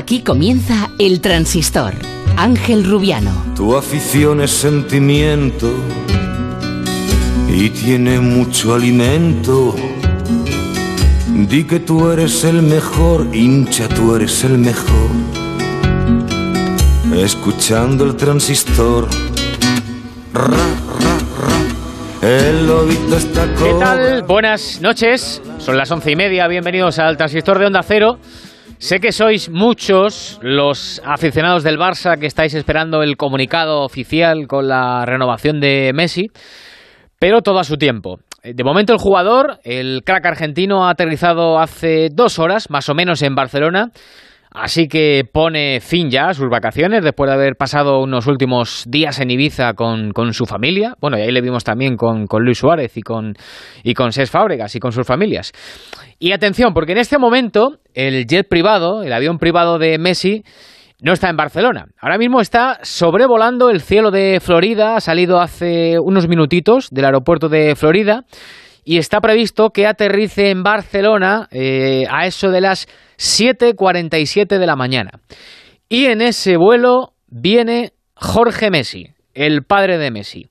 Aquí comienza El Transistor. Ángel Rubiano. Tu afición es sentimiento y tiene mucho alimento. Di que tú eres el mejor, hincha, tú eres el mejor. Escuchando el transistor. Ra, ra, ra. El lobito está ¿Qué tal? Buenas noches. Son las once y media. Bienvenidos al transistor de Onda Cero. Sé que sois muchos los aficionados del Barça que estáis esperando el comunicado oficial con la renovación de Messi, pero todo a su tiempo. De momento el jugador, el crack argentino, ha aterrizado hace dos horas, más o menos, en Barcelona. Así que pone fin ya a sus vacaciones después de haber pasado unos últimos días en Ibiza con, con su familia. Bueno, y ahí le vimos también con, con Luis Suárez y con, y con Cés Fábregas y con sus familias. Y atención, porque en este momento el jet privado, el avión privado de Messi, no está en Barcelona. Ahora mismo está sobrevolando el cielo de Florida, ha salido hace unos minutitos del aeropuerto de Florida y está previsto que aterrice en Barcelona eh, a eso de las 7.47 de la mañana. Y en ese vuelo viene Jorge Messi, el padre de Messi.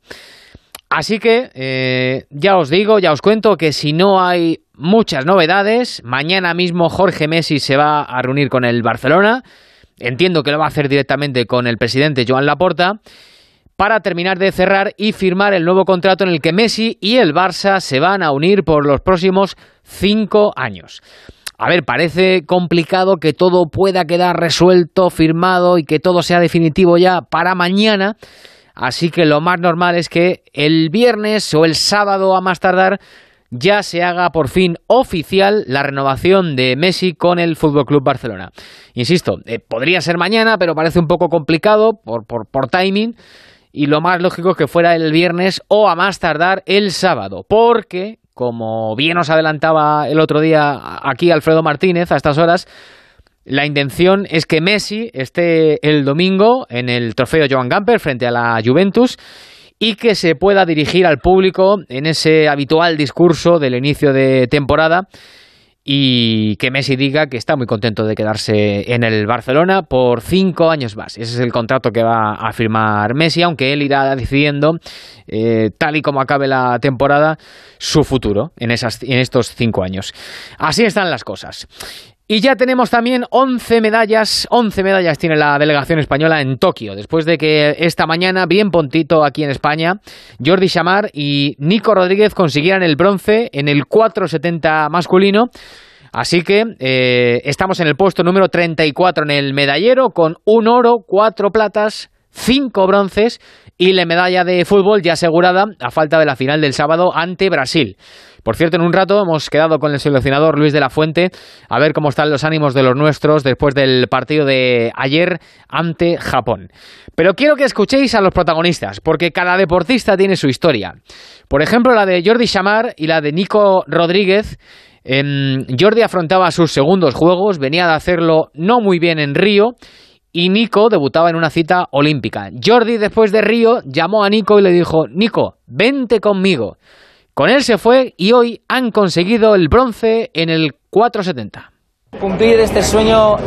Así que eh, ya os digo, ya os cuento que si no hay muchas novedades, mañana mismo Jorge Messi se va a reunir con el Barcelona. Entiendo que lo va a hacer directamente con el presidente Joan Laporta para terminar de cerrar y firmar el nuevo contrato en el que Messi y el Barça se van a unir por los próximos cinco años. A ver, parece complicado que todo pueda quedar resuelto, firmado y que todo sea definitivo ya para mañana. Así que lo más normal es que el viernes o el sábado a más tardar ya se haga por fin oficial la renovación de Messi con el Fútbol Club Barcelona. Insisto, eh, podría ser mañana, pero parece un poco complicado por, por, por timing. Y lo más lógico es que fuera el viernes o a más tardar el sábado, porque como bien os adelantaba el otro día aquí Alfredo Martínez a estas horas, la intención es que Messi esté el domingo en el trofeo Joan Gamper frente a la Juventus y que se pueda dirigir al público en ese habitual discurso del inicio de temporada y que Messi diga que está muy contento de quedarse en el Barcelona por cinco años más. Ese es el contrato que va a firmar Messi, aunque él irá decidiendo, eh, tal y como acabe la temporada, su futuro en, esas, en estos cinco años. Así están las cosas. Y ya tenemos también 11 medallas, 11 medallas tiene la delegación española en Tokio, después de que esta mañana, bien pontito aquí en España, Jordi Chamar y Nico Rodríguez consiguieran el bronce en el 470 masculino. Así que eh, estamos en el puesto número 34 en el medallero, con un oro, cuatro platas, cinco bronces y la medalla de fútbol ya asegurada a falta de la final del sábado ante Brasil. Por cierto, en un rato hemos quedado con el seleccionador Luis de la Fuente a ver cómo están los ánimos de los nuestros después del partido de ayer ante Japón. Pero quiero que escuchéis a los protagonistas, porque cada deportista tiene su historia. Por ejemplo, la de Jordi Chamar y la de Nico Rodríguez. Eh, Jordi afrontaba sus segundos juegos, venía de hacerlo no muy bien en Río y Nico debutaba en una cita olímpica. Jordi, después de Río, llamó a Nico y le dijo, Nico, vente conmigo. Con él se fue y hoy han conseguido el bronce en el 470. Cumplir este sueño,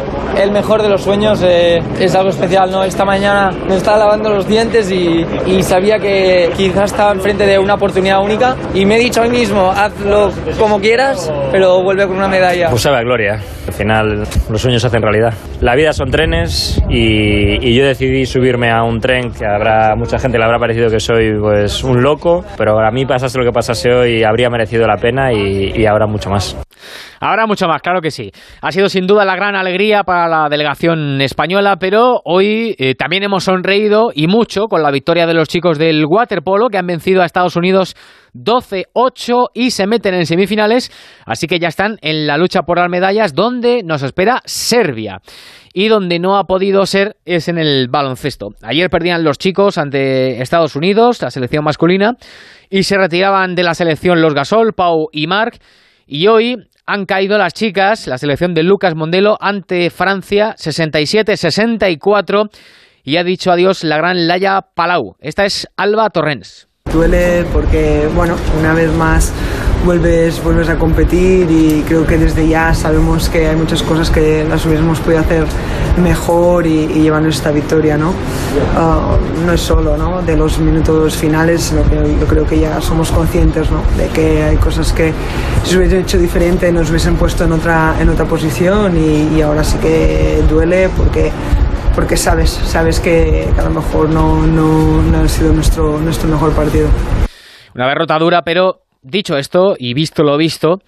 el mejor de los sueños, eh, es algo especial, ¿no? Esta mañana me estaba lavando los dientes y, y, sabía que quizás estaba enfrente de una oportunidad única y me he dicho a mí mismo, hazlo como quieras, pero vuelve con una medalla. Pues sabe a gloria, al final los sueños se hacen realidad. La vida son trenes y, y, yo decidí subirme a un tren que habrá mucha gente le habrá parecido que soy pues un loco, pero a mí pasase lo que pasase hoy habría merecido la pena y, y habrá mucho más. Habrá mucho más, claro que sí. Ha sido sin duda la gran alegría para la delegación española, pero hoy eh, también hemos sonreído y mucho con la victoria de los chicos del waterpolo que han vencido a Estados Unidos 12-8 y se meten en semifinales, así que ya están en la lucha por las medallas donde nos espera Serbia. Y donde no ha podido ser es en el baloncesto. Ayer perdían los chicos ante Estados Unidos, la selección masculina, y se retiraban de la selección los Gasol, Pau y Marc. Y hoy han caído las chicas, la selección de Lucas Mondelo ante Francia 67-64 y ha dicho adiós la gran Laia Palau. Esta es Alba Torrens. Duele porque, bueno, una vez más vuelves, vuelves a competir y creo que desde ya sabemos que hay muchas cosas que las hubiésemos podido hacer mejor y, y llevarnos esta victoria, ¿no? Ah, no es solo, ¿no? De los minutos finales, sino que yo creo que ya somos conscientes, ¿no? De que hay cosas que si se hubiesen hecho diferente nos hubiesen puesto en otra, en otra posición y, y ahora sí que duele porque porque sabes, sabes que, a lo mejor no, no, no ha sido nuestro, nuestro mejor partido. Una derrota dura, pero dicho esto y visto lo visto,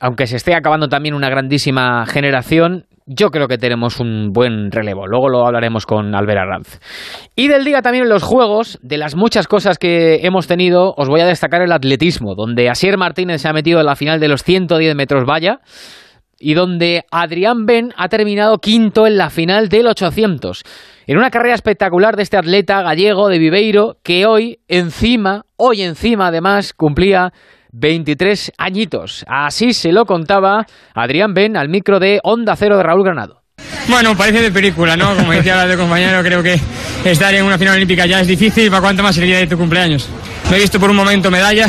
aunque se esté acabando también una grandísima generación, yo creo que tenemos un buen relevo. Luego lo hablaremos con Albert Arranz. Y del día también en los juegos, de las muchas cosas que hemos tenido, os voy a destacar el atletismo, donde Asier Martínez se ha metido en la final de los 110 metros valla y donde Adrián Ben ha terminado quinto en la final del 800. En una carrera espectacular de este atleta gallego de Viveiro que hoy encima, hoy encima además cumplía 23 añitos. Así se lo contaba Adrián Ben al micro de Onda Cero de Raúl Granado. Bueno, parece de película, ¿no? Como decía el compañero, creo que estar en una final olímpica ya es difícil, ¿para cuánto más el día de tu cumpleaños? Me he visto por un momento medalla,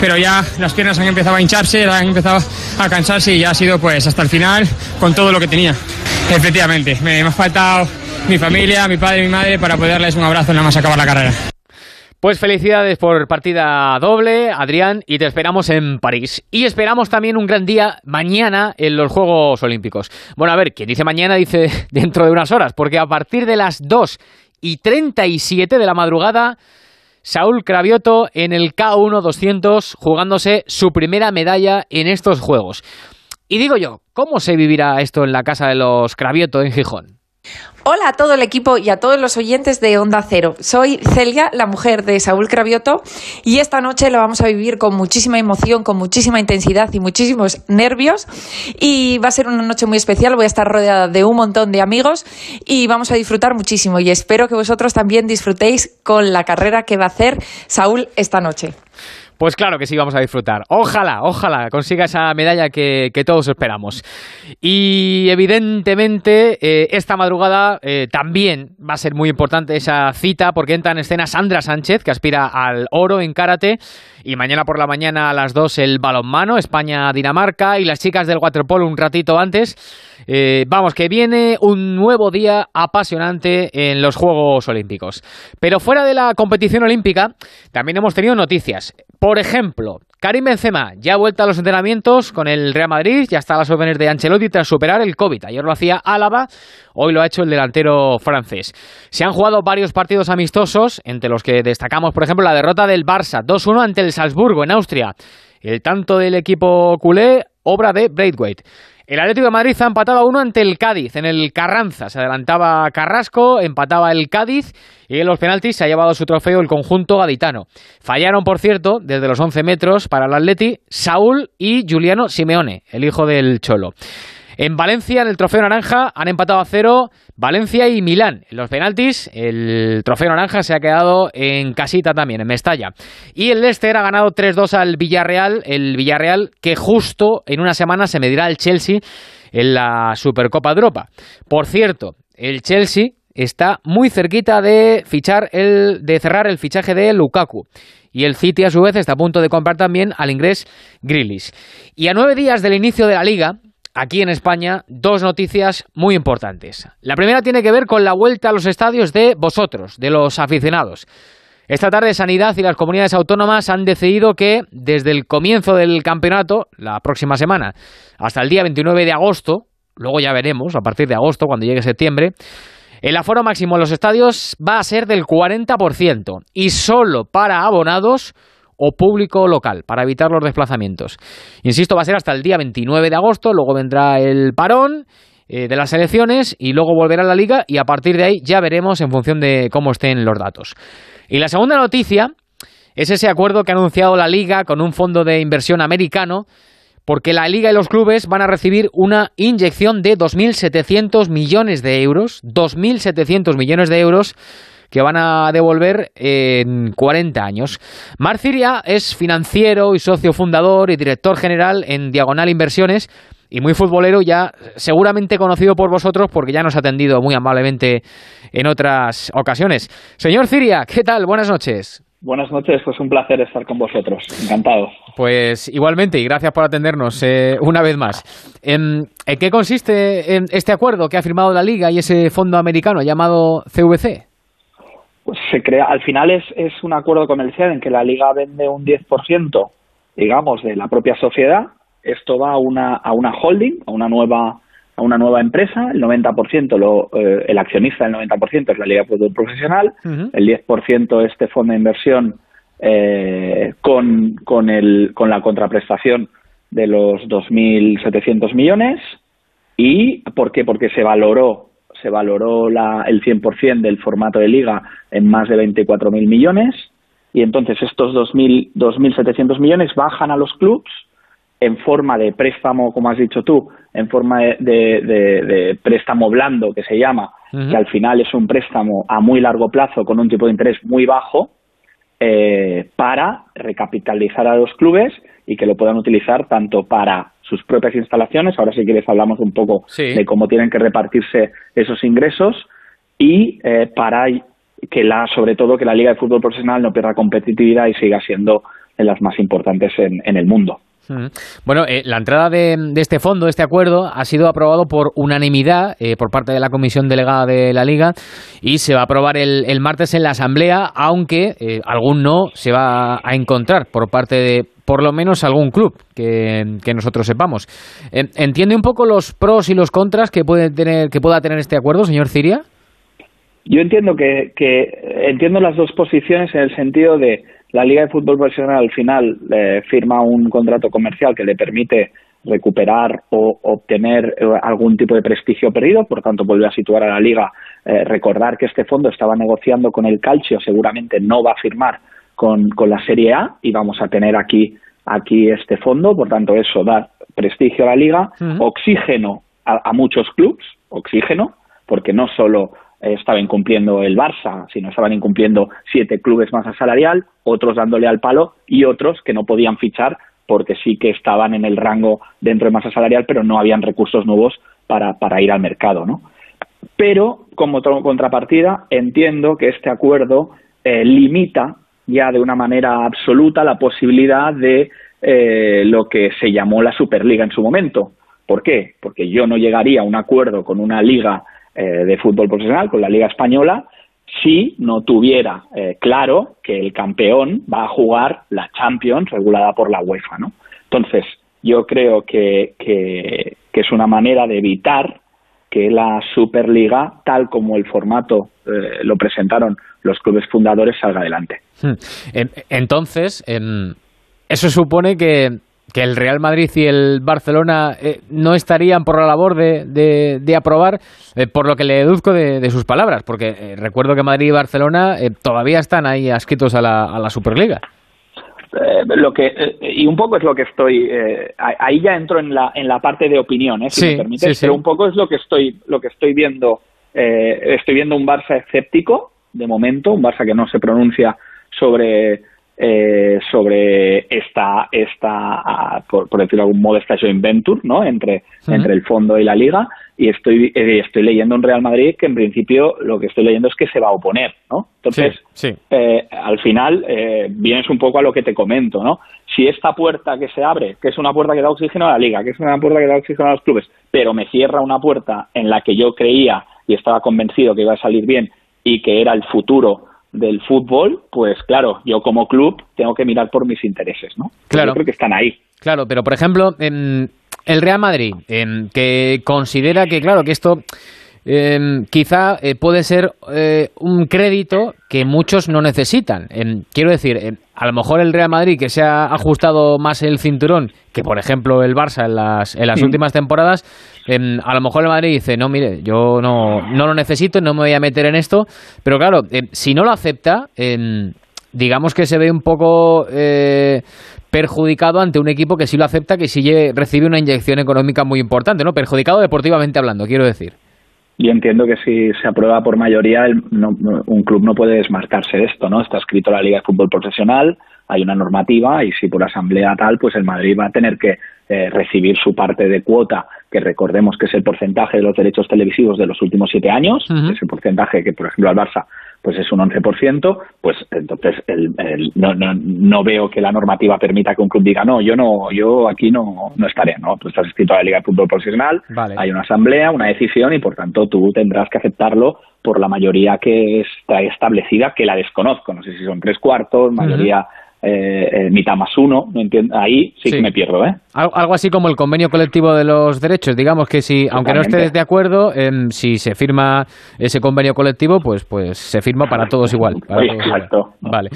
pero ya las piernas han empezado a hincharse, han empezado a cansarse y ya ha sido pues hasta el final con todo lo que tenía. Efectivamente, me, ha faltado mi familia, mi padre mi madre para poderles un abrazo nada más acabar la carrera. Pues felicidades por partida doble, Adrián, y te esperamos en París. Y esperamos también un gran día mañana en los Juegos Olímpicos. Bueno, a ver, quien dice mañana dice dentro de unas horas, porque a partir de las 2 y 37 de la madrugada, Saúl Cravioto en el K1 200 jugándose su primera medalla en estos Juegos. Y digo yo, ¿cómo se vivirá esto en la casa de los Cravioto en Gijón? Hola a todo el equipo y a todos los oyentes de Onda Cero. Soy Celia, la mujer de Saúl Cravioto, y esta noche lo vamos a vivir con muchísima emoción, con muchísima intensidad y muchísimos nervios. Y va a ser una noche muy especial. Voy a estar rodeada de un montón de amigos y vamos a disfrutar muchísimo. Y espero que vosotros también disfrutéis con la carrera que va a hacer Saúl esta noche. Pues claro que sí, vamos a disfrutar. Ojalá, ojalá consiga esa medalla que, que todos esperamos. Y evidentemente, eh, esta madrugada eh, también va a ser muy importante esa cita porque entra en escena Sandra Sánchez, que aspira al oro en karate. Y mañana por la mañana a las 2 el balonmano, España-Dinamarca. Y las chicas del waterpolo un ratito antes. Eh, vamos, que viene un nuevo día apasionante en los Juegos Olímpicos. Pero fuera de la competición olímpica, también hemos tenido noticias. Por ejemplo, Karim Benzema ya ha vuelto a los entrenamientos con el Real Madrid, ya está a las órdenes de Ancelotti tras superar el COVID. Ayer lo hacía Álava, hoy lo ha hecho el delantero francés. Se han jugado varios partidos amistosos, entre los que destacamos, por ejemplo, la derrota del Barça 2-1 ante el Salzburgo en Austria. El tanto del equipo culé, obra de Braithwaite. El Atlético de Madrid ha empatado a uno ante el Cádiz en el Carranza. Se adelantaba Carrasco, empataba el Cádiz y en los penaltis se ha llevado su trofeo el conjunto gaditano. Fallaron, por cierto, desde los 11 metros para el Atleti Saúl y Juliano Simeone, el hijo del Cholo. En Valencia, en el Trofeo Naranja, han empatado a cero Valencia y Milán. En los penaltis, el Trofeo Naranja se ha quedado en casita también, en Mestalla. Y el Leicester ha ganado 3-2 al Villarreal, el Villarreal que justo en una semana se medirá al Chelsea en la Supercopa de Europa. Por cierto, el Chelsea está muy cerquita de fichar el de cerrar el fichaje de Lukaku. Y el City, a su vez, está a punto de comprar también al inglés Grealish. Y a nueve días del inicio de la liga, aquí en España dos noticias muy importantes. La primera tiene que ver con la vuelta a los estadios de vosotros, de los aficionados. Esta tarde Sanidad y las comunidades autónomas han decidido que desde el comienzo del campeonato, la próxima semana, hasta el día 29 de agosto, luego ya veremos, a partir de agosto, cuando llegue septiembre, el aforo máximo en los estadios va a ser del 40% y solo para abonados o público local para evitar los desplazamientos. Insisto, va a ser hasta el día 29 de agosto, luego vendrá el parón eh, de las elecciones y luego volverá la liga y a partir de ahí ya veremos en función de cómo estén los datos. Y la segunda noticia es ese acuerdo que ha anunciado la liga con un fondo de inversión americano porque la liga y los clubes van a recibir una inyección de 2.700 millones de euros, 2.700 millones de euros que van a devolver en 40 años. Marciria es financiero y socio fundador y director general en Diagonal Inversiones y muy futbolero ya seguramente conocido por vosotros porque ya nos ha atendido muy amablemente en otras ocasiones. Señor Ciria, ¿qué tal? Buenas noches. Buenas noches, pues un placer estar con vosotros. Encantado. Pues igualmente, y gracias por atendernos eh, una vez más. ¿En, qué consiste este acuerdo que ha firmado la Liga y ese fondo americano llamado CVC? Pues se crea, al final es, es un acuerdo comercial en que la Liga vende un 10%, digamos, de la propia sociedad. Esto va a una, a una holding, a una nueva a una nueva empresa, el 90%, lo, eh, el accionista del 90% es la Liga de Fútbol Profesional, el 10% este fondo de inversión eh, con, con, el, con la contraprestación de los 2.700 millones. ¿Y por qué? Porque se valoró, se valoró la, el 100% del formato de liga en más de 24.000 millones y entonces estos 2.700 millones bajan a los clubes en forma de préstamo, como has dicho tú, en forma de, préstamo blando, que se llama, que al final es un préstamo a muy largo plazo con un tipo de interés muy bajo, eh, para recapitalizar a los clubes y que lo puedan utilizar tanto para sus propias instalaciones, ahora si quieres hablamos un poco de cómo tienen que repartirse esos ingresos, y eh, para que la, sobre todo que la Liga de Fútbol Profesional no pierda competitividad y siga siendo de las más importantes en el mundo. Bueno, eh, la entrada de, este fondo, este acuerdo, ha sido aprobado por unanimidad eh, por parte de la Comisión Delegada de la Liga y se va a aprobar el, martes en la Asamblea, aunque eh, algún no se va a encontrar por parte de por lo menos algún club que, nosotros sepamos. ¿Entiende un poco los pros y los contras que, puede tener, que pueda tener este acuerdo, señor Ciria? Yo entiendo que, que entiendo las dos posiciones en el sentido de la Liga de Fútbol Profesional al final eh, firma un contrato comercial que le permite recuperar o obtener eh, algún tipo de prestigio perdido, por tanto vuelve a situar a la liga. Eh, recordar que este fondo estaba negociando con el Calcio, seguramente no va a firmar con, la Serie A y vamos a tener aquí, aquí este fondo, por tanto eso da prestigio a la liga, oxígeno a, a muchos clubes, oxígeno, porque no solo estaba incumpliendo el Barça, sino estaban incumpliendo siete clubes más salarial, otros dándole al palo y otros que no podían fichar porque sí que estaban en el rango dentro de masa salarial, pero no habían recursos nuevos para, para ir al mercado, ¿no? Pero, como contrapartida, entiendo que este acuerdo eh, limita ya de una manera absoluta la posibilidad de eh, lo que se llamó la Superliga en su momento. ¿Por qué? Porque yo no llegaría a un acuerdo con una liga eh, de fútbol profesional, con la Liga Española, si no tuviera eh, claro que el campeón va a jugar la Champions regulada por la UEFA, ¿no? Entonces, yo creo que, que, es una manera de evitar que la Superliga, tal como el formato eh, lo presentaron los clubes fundadores, salga adelante. Hmm. Entonces, eso supone que que el Real Madrid y el Barcelona eh, no estarían por la labor de, de, aprobar, eh, por lo que le deduzco de, sus palabras, porque eh, recuerdo que Madrid y Barcelona todavía están ahí adscritos a la, a la Superliga. lo que y un poco es lo que estoy ahí ya entro en la en la parte de opinión si me permites pero un poco es lo que estoy lo que estoy viendo estoy viendo un Barça escéptico de momento un Barça que no se pronuncia sobre eh, sobre esta, esta por, decirlo de algún modo, esta joint venture ¿no? entre, entre el fondo y la liga y estoy, eh, estoy leyendo un Real Madrid que en principio lo que estoy leyendo es que se va a oponer. ¿no? Entonces, eh, al final eh, vienes un poco a lo que te comento. ¿no? Si esta puerta que se abre, que es una puerta que da oxígeno a la liga, que es una puerta que da oxígeno a los clubes, pero me cierra una puerta en la que yo creía y estaba convencido que iba a salir bien y que era el futuro del fútbol, pues claro, yo como club tengo que mirar por mis intereses, ¿no? Claro. Yo creo que están ahí. Claro, pero por ejemplo, en el Real Madrid, en que considera que, claro, que esto eh, quizá eh, puede ser eh, un crédito que muchos no necesitan. quiero decir, a lo mejor el Real Madrid, que se ha ajustado más el cinturón que, por ejemplo, el Barça en las, en las últimas temporadas, a lo mejor el Madrid dice, no, mire, yo no, no lo necesito, no me voy a meter en esto. Pero claro, si no lo acepta, digamos que se ve un poco perjudicado ante un equipo que sí lo acepta, que sí recibe una inyección económica muy importante, ¿no? Perjudicado deportivamente hablando, quiero decir. Yo entiendo que si se aprueba por mayoría, un club no puede desmarcarse de esto, ¿no? Está escrito la Liga de Fútbol Profesional, hay una normativa y si por asamblea tal, pues el Madrid va a tener que eh, recibir su parte de cuota, que recordemos que es el porcentaje de los derechos televisivos de los últimos siete años, ese porcentaje que, por ejemplo, al Barça pues es un 11%, pues entonces el, no, no, no, veo que la normativa permita que un club diga, no, yo no, yo aquí no, no estaré, ¿no? Tú estás inscrito a la Liga de Fútbol Profesional, hay una asamblea, una decisión y por tanto tú tendrás que aceptarlo por la mayoría que está establecida, que la desconozco, no sé si son tres cuartos, mayoría eh, mitad más uno, ¿no entiendo? ahí sí, que me pierdo. ¿eh? Algo así como el convenio colectivo de los derechos, digamos que si, aunque no estés de acuerdo, em, si se firma ese convenio colectivo, pues pues se firma para todos igual. Exacto. Vale.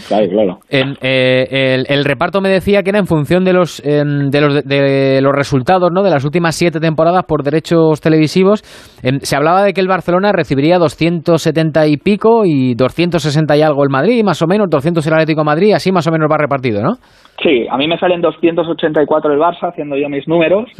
Eh, el, reparto me decía que era en función de los, em, de los, de los resultados ¿no? de las últimas siete temporadas por derechos televisivos. Em, se hablaba de que el Barcelona recibiría 270 y pico y 260 y algo el Madrid, más o menos, 200 el Atlético Madrid, así más o menos va repartido, ¿no? Sí, a mí me salen 284 el Barça, haciendo yo mis números,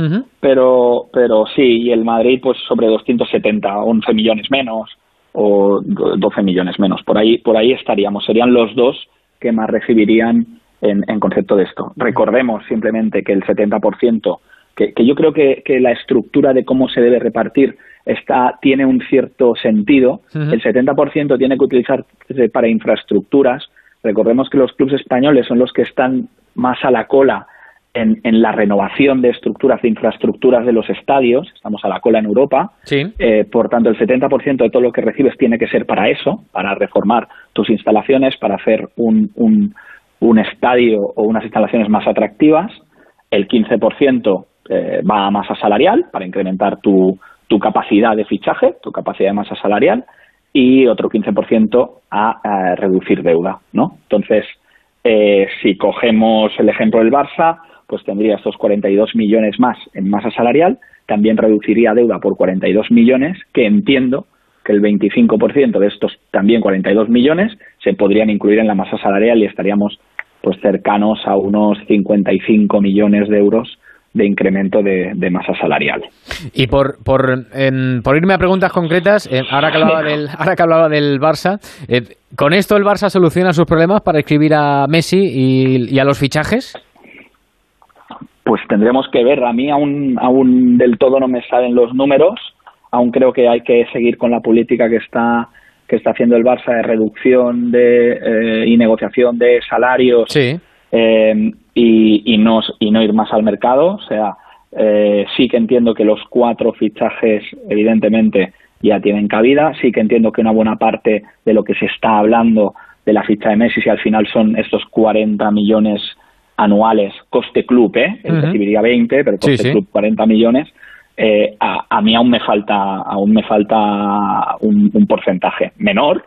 pero, pero sí, y el Madrid pues sobre 270, 11 millones menos o 12 millones menos. Por ahí, por ahí estaríamos. Serían los dos que más recibirían en, en concepto de esto. Recordemos simplemente que el 70%, que, que yo creo que, que la estructura de cómo se debe repartir está, tiene un cierto sentido. El 70% tiene que utilizarse para infraestructuras, Recordemos que los clubes españoles son los que están más a la cola en, la renovación de estructuras, de infraestructuras de los estadios. Estamos a la cola en Europa. Eh, por tanto, el 70% de todo lo que recibes tiene que ser para eso, para reformar tus instalaciones, para hacer un, un, estadio o unas instalaciones más atractivas. El 15% eh, va a masa salarial, para incrementar tu, tu capacidad de fichaje, tu capacidad de masa salarial y otro 15% a, a, reducir deuda, ¿no? Entonces, eh, si cogemos el ejemplo del Barça, pues tendría estos 42 millones más en masa salarial, también reduciría deuda por 42 millones, que entiendo que el 25% de estos también 42 millones se podrían incluir en la masa salarial y estaríamos pues cercanos a unos 55 millones de euros de incremento de, masa salarial. Y por, por, por irme a preguntas concretas, eh, ahora, que hablaba del, ahora que hablaba del Barça, eh, ¿con esto el Barça soluciona sus problemas para escribir a Messi y, a los fichajes? Pues tendremos que ver. A mí aún, aún del todo no me salen los números. Aún creo que hay que seguir con la política que está que está haciendo el Barça de reducción de, eh, y negociación de salarios sí eh, y, no, y no ir más al mercado. O sea, eh, sí que entiendo que los cuatro fichajes, evidentemente, ya tienen cabida. Sí que entiendo que una buena parte de lo que se está hablando de la ficha de Messi, si al final son estos 40 millones anuales, coste club, ¿eh? Él recibiría 20, pero coste club 40 millones. Eh, a, mí aún me falta, aún me falta un, un porcentaje menor,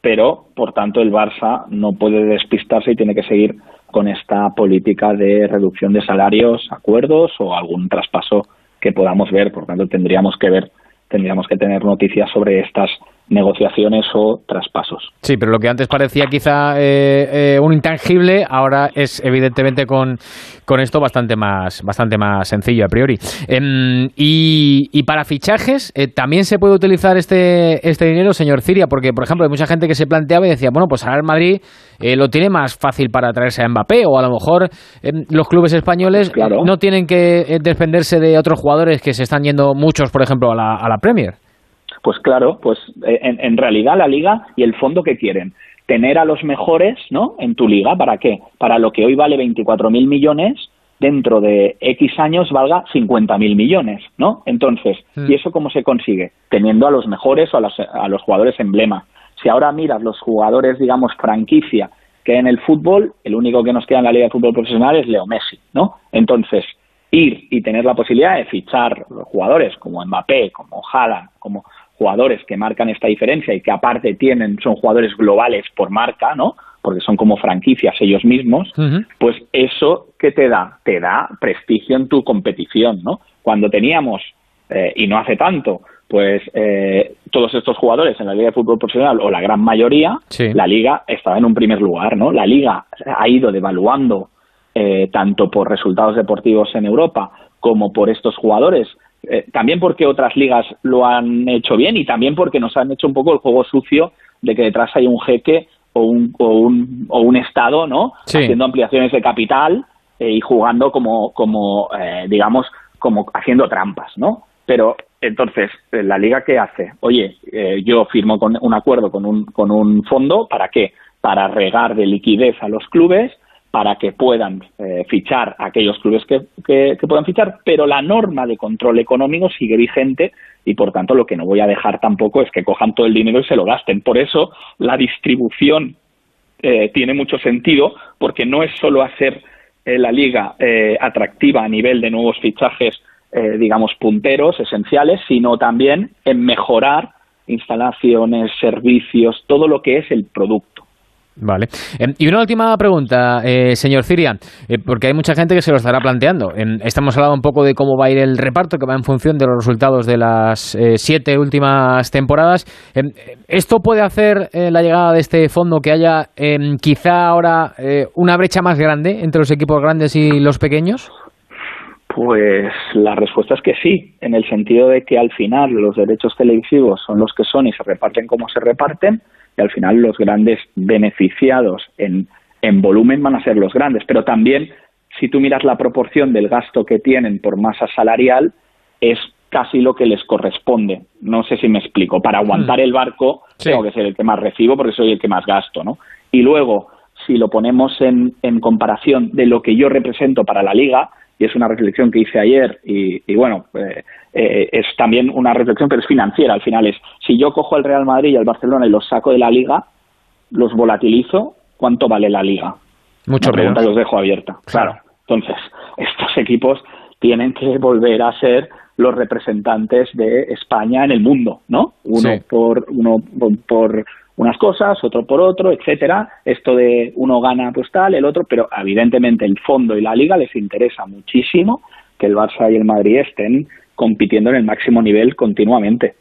pero por tanto el Barça no puede despistarse y tiene que seguir con esta política de reducción de salarios, acuerdos o algún traspaso que podamos ver. Por tanto, tendríamos que ver, tendríamos que tener noticias sobre estas negociaciones o traspasos. Sí, pero lo que antes parecía quizá eh, eh, un intangible, ahora es evidentemente con, con esto bastante más, bastante más sencillo a priori. Em, y, para fichajes, eh, ¿también se puede utilizar este, este dinero, señor Ciria? Porque, por ejemplo, hay mucha gente que se planteaba y decía, bueno, pues ahora el Madrid lo tiene más fácil para traerse a Mbappé, o a lo mejor em, los clubes españoles no tienen que defenderse de otros jugadores que se están yendo muchos, por ejemplo, a la, a la Premier. Pues claro, pues eh, en, realidad la liga y el fondo que quieren tener a los mejores, ¿no? En tu liga, ¿para qué? Para lo que hoy vale 24.000 millones, dentro de X años valga 50.000 millones, ¿no? Entonces, hmm. ¿y eso cómo se consigue? Teniendo a los mejores o a los, a los jugadores emblema. Si ahora miras los jugadores, digamos, franquicia que en el fútbol, el único que nos queda en la Liga de Fútbol Profesional es Leo Messi, ¿no? Entonces, ir y tener la posibilidad de fichar jugadores como Mbappé, como Haaland, como jugadores que marcan esta diferencia y que aparte tienen, son jugadores globales por marca, ¿no? Porque son como franquicias ellos mismos, pues eso ¿qué te da? Te da prestigio en tu competición, ¿no? Cuando teníamos, eh, y no hace tanto, pues eh, todos estos jugadores en la Liga de Fútbol Profesional, o la gran mayoría, la Liga estaba en un primer lugar, ¿no? La Liga ha ido devaluando eh, tanto por resultados deportivos en Europa como por estos jugadores eh, también porque otras ligas lo han hecho bien y también porque nos han hecho un poco el juego sucio de que detrás hay un jeque o un, o un, o un Estado, ¿no? Haciendo ampliaciones de capital eh, y jugando como, como eh, digamos, como haciendo trampas, ¿no? Pero Entonces, eh, ¿la liga qué hace? Oye, yo firmo con un acuerdo con un, con un fondo, ¿para qué? Para regar de liquidez a los clubes, para que puedan eh, fichar aquellos clubes que, que, puedan fichar, pero la norma de control económico sigue vigente y, por tanto, lo que no voy a dejar tampoco es que cojan todo el dinero y se lo gasten. Por eso, la distribución eh, tiene mucho sentido, porque no es solo hacer eh, la liga eh, atractiva a nivel de nuevos fichajes eh, digamos, punteros esenciales, sino también en mejorar instalaciones, servicios, todo lo que es el producto. Vale. Eh, y una última pregunta, eh, señor Ciria, eh, porque hay mucha gente que se lo estará planteando. estamos hablando un poco de cómo va a ir el reparto, que va en función de los resultados de las eh, siete últimas temporadas. ¿Esto puede hacer la llegada de este fondo que haya quizá ahora una brecha más grande entre los equipos grandes y los pequeños? Pues la respuesta es que sí, en el sentido de que al final los derechos televisivos son los que son y se reparten como se reparten, y al final los grandes beneficiados en, en volumen van a ser los grandes, pero también si tú miras la proporción del gasto que tienen por masa salarial, es casi lo que les corresponde. No sé si me explico. Para aguantar el barco sí. tengo que ser el que más recibo porque soy el que más gasto, ¿no? Y luego, si lo ponemos en, en comparación de lo que yo represento para la liga, y es una reflexión que hice ayer y, y bueno, eh, eh, es también una reflexión, pero es financiera al final. Es si yo cojo el Real Madrid y el Barcelona y los saco de la liga, los volatilizo, ¿cuánto vale la liga? Mucho Una pregunta que os dejo abierta. Claro. Entonces, estos equipos tienen que volver a ser los representantes de España en el mundo, ¿no? Uno Sí. por uno por unas cosas, otro por otro, etcétera. Esto de uno gana pues tal, el otro, pero evidentemente el fondo y la liga les interesa muchísimo que el Barça y el Madrid estén compitiendo en el máximo nivel continuamente.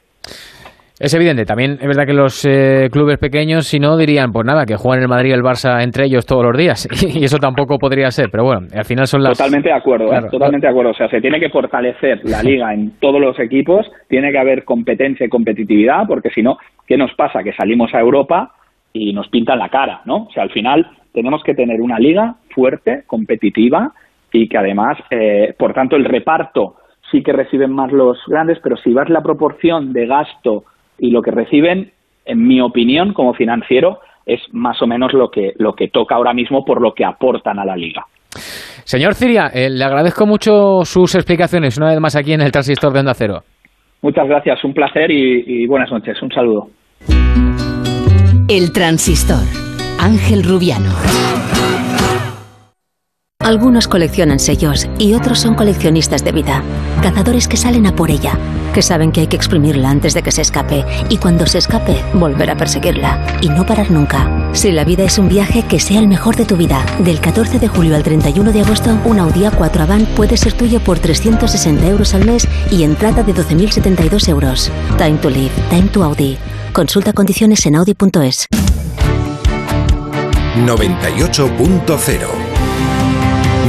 Es evidente, también es verdad que los eh, clubes pequeños, si no, dirían, pues nada, que juegan el Madrid y el Barça entre ellos todos los días. Y eso tampoco podría ser, pero bueno, al final son las... Totalmente de acuerdo, ¿eh? Totalmente de acuerdo. O sea, se tiene que fortalecer la liga en todos los equipos, tiene que haber competencia y competitividad, porque si no, ¿qué nos pasa? Que salimos a Europa y nos pintan la cara, ¿no? O sea, al final tenemos que tener una liga fuerte, competitiva y que además, eh, por tanto, el reparto sí que reciben más los grandes, pero si vas la proporción de gasto y lo que reciben, en mi opinión, como financiero, es más o menos lo que, lo que toca ahora mismo por lo que aportan a la liga. Señor Ciria, eh, le agradezco mucho sus explicaciones una vez más aquí en el Transistor de Onda Cero. Muchas gracias, un placer y, y buenas noches. Un saludo. El Transistor. Ángel Rubiano. Algunos coleccionan sellos y otros son coleccionistas de vida. Cazadores que salen a por ella, que saben que hay que exprimirla antes de que se escape y cuando se escape volver a perseguirla y no parar nunca. Si la vida es un viaje, que sea el mejor de tu vida. Del 14 de julio al 31 de agosto, un Audi A4 Avant puede ser tuyo por 360 euros al mes y entrada de 12.072 euros. Time to live, time to Audi. Consulta condiciones en audi.es. 98.0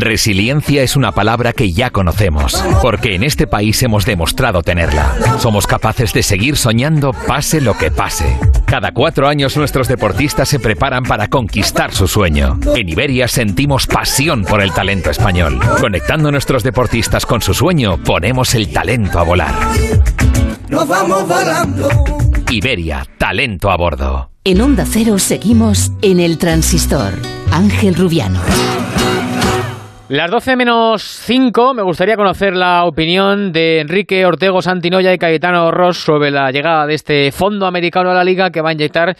Resiliencia es una palabra que ya conocemos, porque en este país hemos demostrado tenerla. Somos capaces de seguir soñando pase lo que pase. Cada cuatro años nuestros deportistas se preparan para conquistar su sueño. En Iberia sentimos pasión por el talento español. Conectando nuestros deportistas con su sueño, ponemos el talento a volar. Nos vamos volando. Iberia, talento a bordo. En Onda Cero seguimos en el Transistor. Ángel Rubiano. Las 12 menos 5, me gustaría conocer la opinión de Enrique Ortego Santinoya y Cayetano Ross sobre la llegada de este fondo americano a la liga que va a inyectar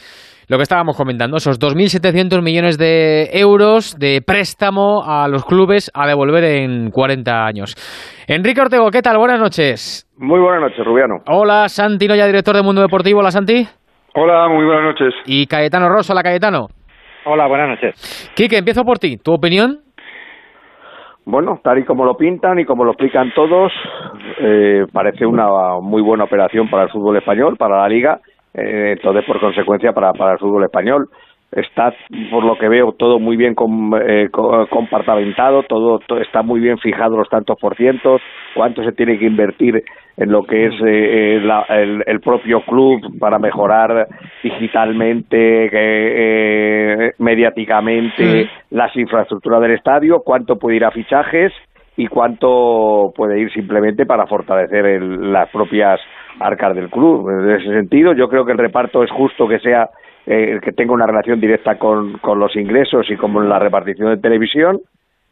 lo que estábamos comentando, esos 2.700 millones de euros de préstamo a los clubes a devolver en 40 años. Enrique Ortego, ¿qué tal? Buenas noches. Muy buenas noches, Rubiano. Hola, Santinoya, director de Mundo Deportivo. Hola, Santi. Hola, muy buenas noches. Y Cayetano Ross. Hola, Cayetano. Hola, buenas noches. Quique, empiezo por ti. ¿Tu opinión? Bueno, tal y como lo pintan y como lo explican todos, eh, parece una muy buena operación para el fútbol español, para la liga, eh, entonces por consecuencia para, para el fútbol español. Está, por lo que veo, todo muy bien com, eh, co- compartamentado, todo, todo está muy bien fijado los tantos por cientos, cuánto se tiene que invertir en lo que es eh, eh, la- el, el propio club para mejorar digitalmente, eh, eh, mediáticamente las infraestructuras del estadio, cuánto puede ir a fichajes y cuánto puede ir simplemente para fortalecer el- las propias arcas del club. En ese sentido, yo creo que el reparto es justo que sea eh, que tenga una relación directa con, con los ingresos y con la repartición de televisión.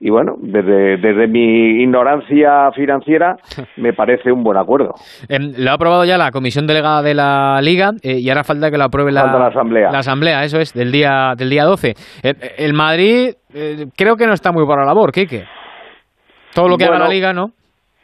Y bueno, desde, desde mi ignorancia financiera me parece un buen acuerdo. Em, lo ha aprobado ya la comisión delegada de la Liga eh, y ahora falta que lo apruebe la, Asamblea. La Asamblea, eso es, del día, del día 12. Eh, el Madrid eh, creo que no está muy por la labor, Quique. Todo lo que haga la Liga, ¿no?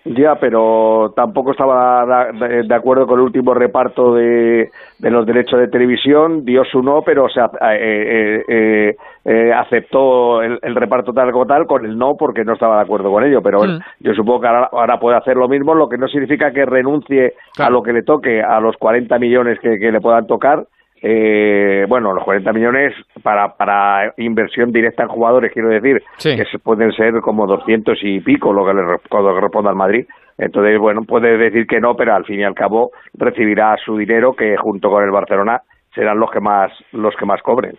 Ya, pero tampoco estaba de, acuerdo con el último reparto de, de los derechos de televisión. Dio su no, pero se, eh, eh, eh, eh, aceptó el, el reparto tal como tal con el no porque no estaba de acuerdo con ello. Pero bueno, yo supongo que ahora, ahora puede hacer lo mismo, lo que no significa que renuncie a lo que le toque, a los 40 millones que, que le puedan tocar. Eh, bueno, los 40 millones para, para inversión directa en jugadores, quiero decir, que pueden ser como 200 y pico lo que le re- lo que responda al Madrid. Entonces, bueno, puede decir que no, pero al fin y al cabo recibirá su dinero que junto con el Barcelona serán los que más los que más cobren.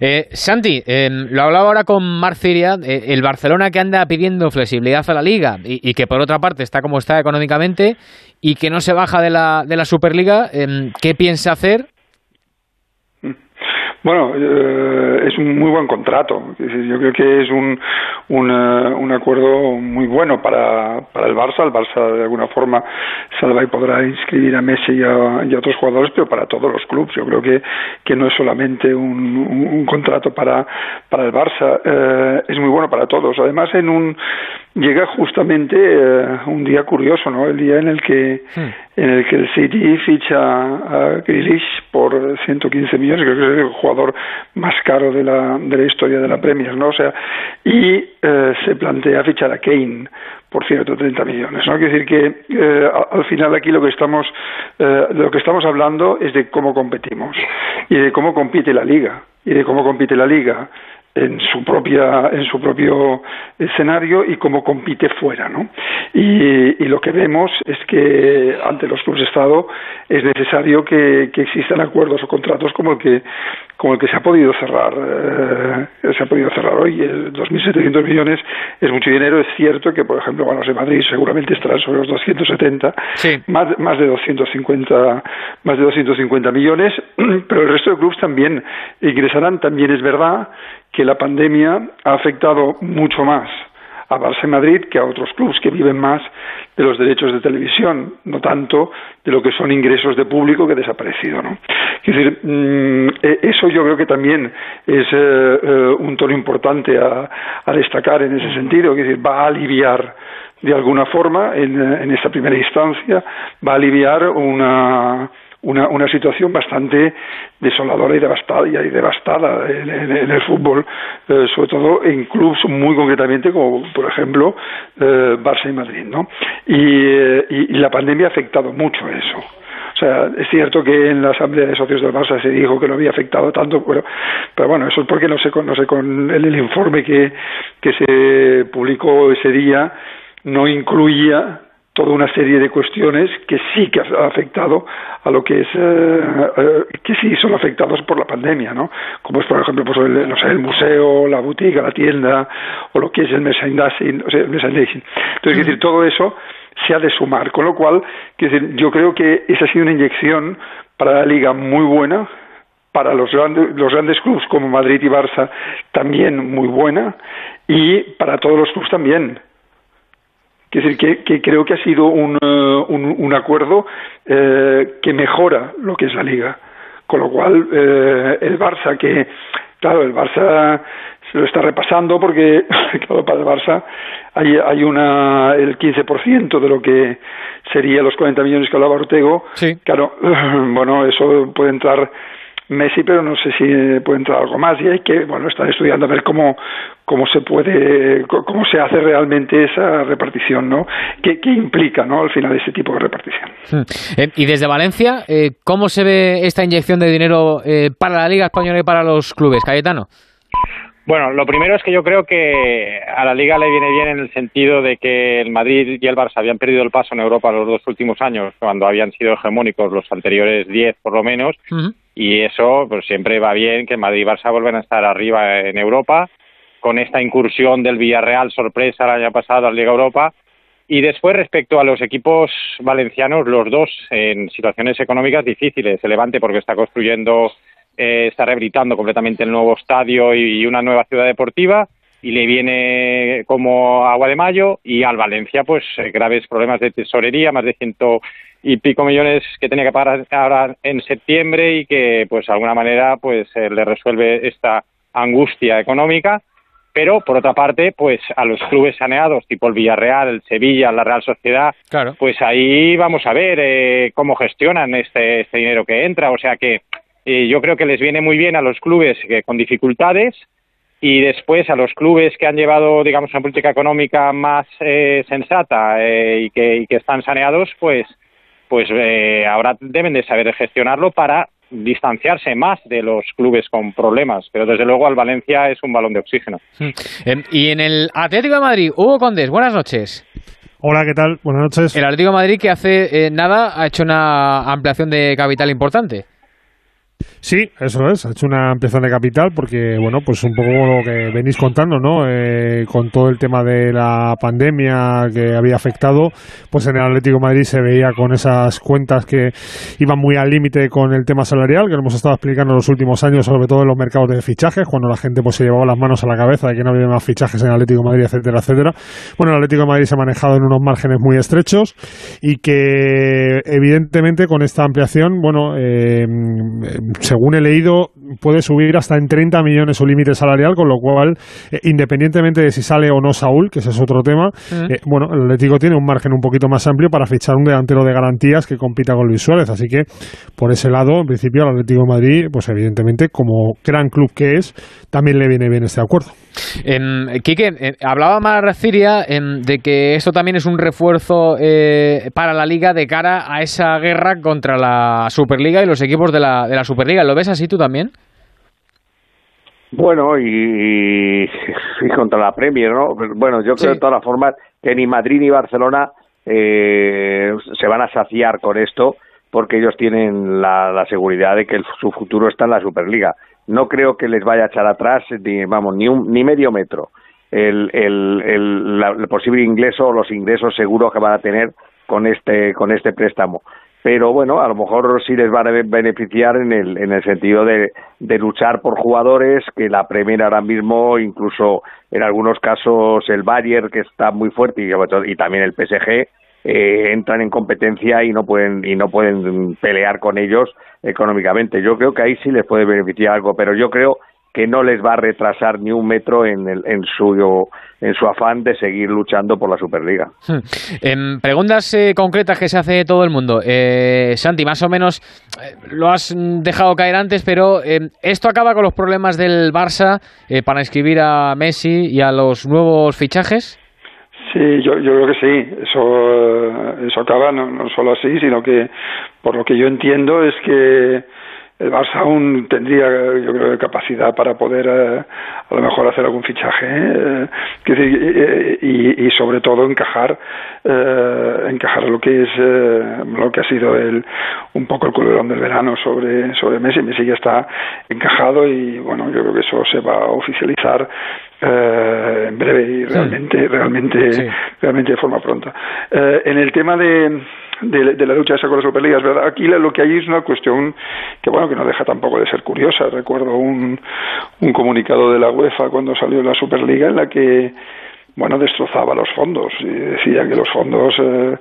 Eh, Santi, em, lo hablaba ahora con Marciria, eh, el Barcelona que anda pidiendo flexibilidad a la Liga y, y que por otra parte está como está económicamente y que no se baja de la, de la Superliga, em, ¿qué piensa hacer? Bueno, eh, es un muy buen contrato. Yo creo que es un, un, eh, un acuerdo muy bueno para, para el Barça. El Barça, de alguna forma, salva y podrá inscribir a Messi y a, otros jugadores, pero para todos los clubes. Yo creo que, que no es solamente un- un contrato para, para el Barça. Eh, es muy bueno para todos. Además, en un llega justamente eh, un día curioso, ¿no? El día en el que en el que el City ficha a Grealish por 115 millones, creo que es el jugador más caro de la, de la historia de la Premier, ¿no? O sea, y eh, se plantea fichar a Kane por 130 millones, ¿no? Quiere decir que eh, al final aquí lo que estamos eh, lo que estamos hablando es de cómo competimos y de cómo compite la liga y de cómo compite la liga en su propia en su propio escenario y cómo compite fuera ¿no? y, y lo que vemos es que ante los clubes de estado es necesario que, que existan acuerdos o contratos como el que como el que se ha podido cerrar eh, se ha podido cerrar hoy. El 2.700 millones es mucho dinero. Es cierto que por ejemplo bueno, de Madrid seguramente estarán sobre los 270 más, más de 250 más de 250 millones pero el resto de clubes también ingresarán. También es verdad que la pandemia ha afectado mucho más a Barça y Madrid que a otros clubes que viven más de los derechos de televisión, no tanto de lo que son ingresos de público que ha desaparecido. ¿no? Es decir, mm, eh, eso yo creo que también es eh, eh, un tono importante a, destacar en ese sentido, es decir, va a aliviar de alguna forma en, en esta primera instancia, va a aliviar una una, una situación bastante desoladora y devastada, y devastada en, el fútbol, eh, sobre todo en clubes muy concretamente como por ejemplo eh, Barça y Madrid, ¿no? Y, eh, y- la pandemia ha afectado mucho eso. O sea, es cierto que en la Asamblea de Socios del Barça se dijo que no había afectado tanto, pero, pero bueno, eso es porque no sé con, no sé con el, el informe que, que se publicó ese día no incluía toda una serie de cuestiones que sí que ha afectado a lo que es eh, eh, que sí son afectados por la pandemia, ¿no? Como es por ejemplo pues el, no sé, el museo, la boutique, la tienda o lo que es el merchandising, o sea, el merchandising. Entonces, es decir, todo eso se ha de sumar, con lo cual, decir, yo creo que esa ha sido una inyección para la liga muy buena, para los grandes, los grandes clubes como Madrid y Barça también muy buena y para todos los clubes también. Quiero decir que, que creo que ha sido un, eh, un, un acuerdo eh, que mejora lo que es la liga. Con lo cual, eh, el Barça, que, claro, el Barça se lo está repasando porque, claro, para el Barça hay, hay una, el 15% de lo que sería los 40 millones que hablaba Ortego. Claro, bueno, eso puede entrar Messi, pero no sé si eh, puede entrar algo más y hay que, bueno, están estudiando a ver cómo, cómo se puede, cómo se hace realmente esa repartición, ¿no? ¿Qué, qué implica, ¿no? Al final ese tipo de repartición. Hmm. Eh, y desde Valencia, eh, ¿cómo se ve esta inyección de dinero para la Liga Española y para los clubes, Cayetano? Bueno, lo primero es que yo creo que a la Liga le viene bien en el sentido de que el Madrid y el Barça habían perdido el paso en Europa los dos últimos años, cuando habían sido hegemónicos los anteriores diez por lo menos, y eso pues siempre va bien que Madrid y Barça vuelvan a estar arriba en Europa con esta incursión del Villarreal sorpresa el año pasado a la Liga Europa. Y después respecto a los equipos valencianos los dos en situaciones económicas difíciles. El Levante porque está construyendo eh, está rehabilitando completamente el nuevo estadio y una nueva ciudad deportiva. Y le viene como agua de mayo. Y al Valencia pues eh, graves problemas de tesorería más de ciento y pico millones que tenía que pagar ahora en septiembre y que pues de alguna manera pues eh, le resuelve esta angustia económica. Pero por otra parte pues a los clubes saneados tipo el Villarreal el Sevilla la Real Sociedad pues ahí vamos a ver eh, cómo gestionan este, este dinero que entra. O sea que eh, yo creo que les viene muy bien a los clubes con dificultades y después a los clubes que han llevado digamos una política económica más sensata y que, y que están saneados pues pues eh, ahora deben de saber gestionarlo para distanciarse más de los clubes con problemas, pero desde luego al Valencia es un balón de oxígeno. Hmm. Em, y en el Atlético de Madrid, Hugo Condes, buenas noches. Hola, ¿qué tal? Buenas noches. El Atlético de Madrid que hace eh, nada ha hecho una ampliación de capital importante. Sí, eso es. Ha hecho una ampliación de capital porque, bueno, pues un poco lo que venís contando, ¿no? Eh, con todo el tema de la pandemia que había afectado, pues en el Atlético Madrid se veía con esas cuentas que iban muy al límite con el tema salarial, que lo hemos estado explicando en los últimos años, sobre todo en los mercados de fichajes, cuando la gente pues se llevaba las manos a la cabeza de que no había más fichajes en Atlético Madrid, etcétera, etcétera. Bueno, el Atlético Madrid se ha manejado en unos márgenes muy estrechos y que, evidentemente, con esta ampliación, bueno, eh, según he leído, puede subir hasta en 30 millones su límite salarial, con lo cual, eh, independientemente de si sale o no Saúl, que ese es otro tema, mm. eh, bueno, el Atlético tiene un margen un poquito más amplio para fichar un delantero de garantías que compita con Luis Suárez. Así que, por ese lado, en principio, al Atlético de Madrid, pues evidentemente, como gran club que es, también le viene bien este acuerdo. En, Quique, hablaba Mar Ciria de que esto también es un refuerzo eh, para la Liga de cara a esa guerra contra la Superliga y los equipos de la, de la Superliga. ¿Lo ves así tú también? Bueno, y, contra la Premier, ¿no? Bueno, yo creo de todas formas que ni Madrid ni Barcelona eh, se van a saciar con esto porque ellos tienen la, seguridad de que su futuro está en la Superliga. No creo que les vaya a echar atrás ni, vamos, ni, un, ni medio metro. El, el, el posible ingreso o los ingresos seguros que van a tener con este, con este préstamo. Pero bueno, a lo mejor sí les va a beneficiar en el, en el sentido de, de luchar por jugadores que la Premier ahora mismo, incluso en algunos casos el Bayern, que está muy fuerte, y también el PSG, eh, entran en competencia y no pueden y no pueden pelear con ellos económicamente. Yo creo que ahí sí les puede beneficiar algo, pero yo creo que no les va a retrasar ni un metro en, el, en, su, en su afán de seguir luchando por la Superliga. Hmm. En preguntas eh, concretas que se hace todo el mundo. Eh, Santi, más o menos eh, lo has dejado caer antes, pero ¿esto acaba con los problemas del Barça para inscribir a Messi y a los nuevos fichajes? Sí, yo, yo creo que sí. Eso, eso acaba no, no solo así, sino que por lo que yo entiendo es que el Barça aún tendría, yo creo, capacidad para poder eh, a lo mejor hacer algún fichaje eh, y, y, sobre todo encajar eh, encajar lo que es eh, lo que ha sido el un poco el culebrón del verano sobre sobre Messi. Messi ya está encajado y bueno, yo creo que eso se va a oficializar en breve y realmente realmente realmente de forma pronta. en el tema de de, la lucha esa con la Superliga, es verdad. Aquí lo que hay es una cuestión que, bueno, que no deja tampoco de ser curiosa. Recuerdo un, un comunicado de la UEFA cuando salió la Superliga en la que bueno, destrozaba los fondos y decía que los fondos eh,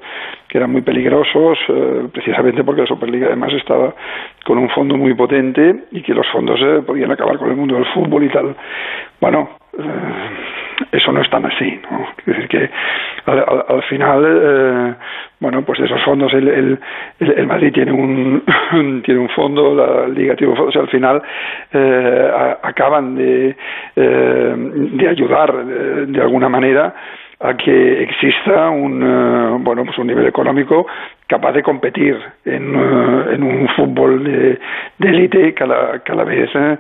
que eran muy peligrosos, eh, precisamente porque la Superliga además estaba con un fondo muy potente y que los fondos eh, podían acabar con el mundo del fútbol y tal. Bueno, eso no es tan así, ¿no? Es decir, que al, final, eh, bueno, pues esos fondos el, el, el, Madrid tiene un tiene un fondo, la Liga tiene un fondo, o sea, al final eh, acaban de, eh, de ayudar de, de alguna manera a que exista un eh, bueno pues un nivel económico capaz de competir en, eh, en un fútbol de élite cada, cada vez eh,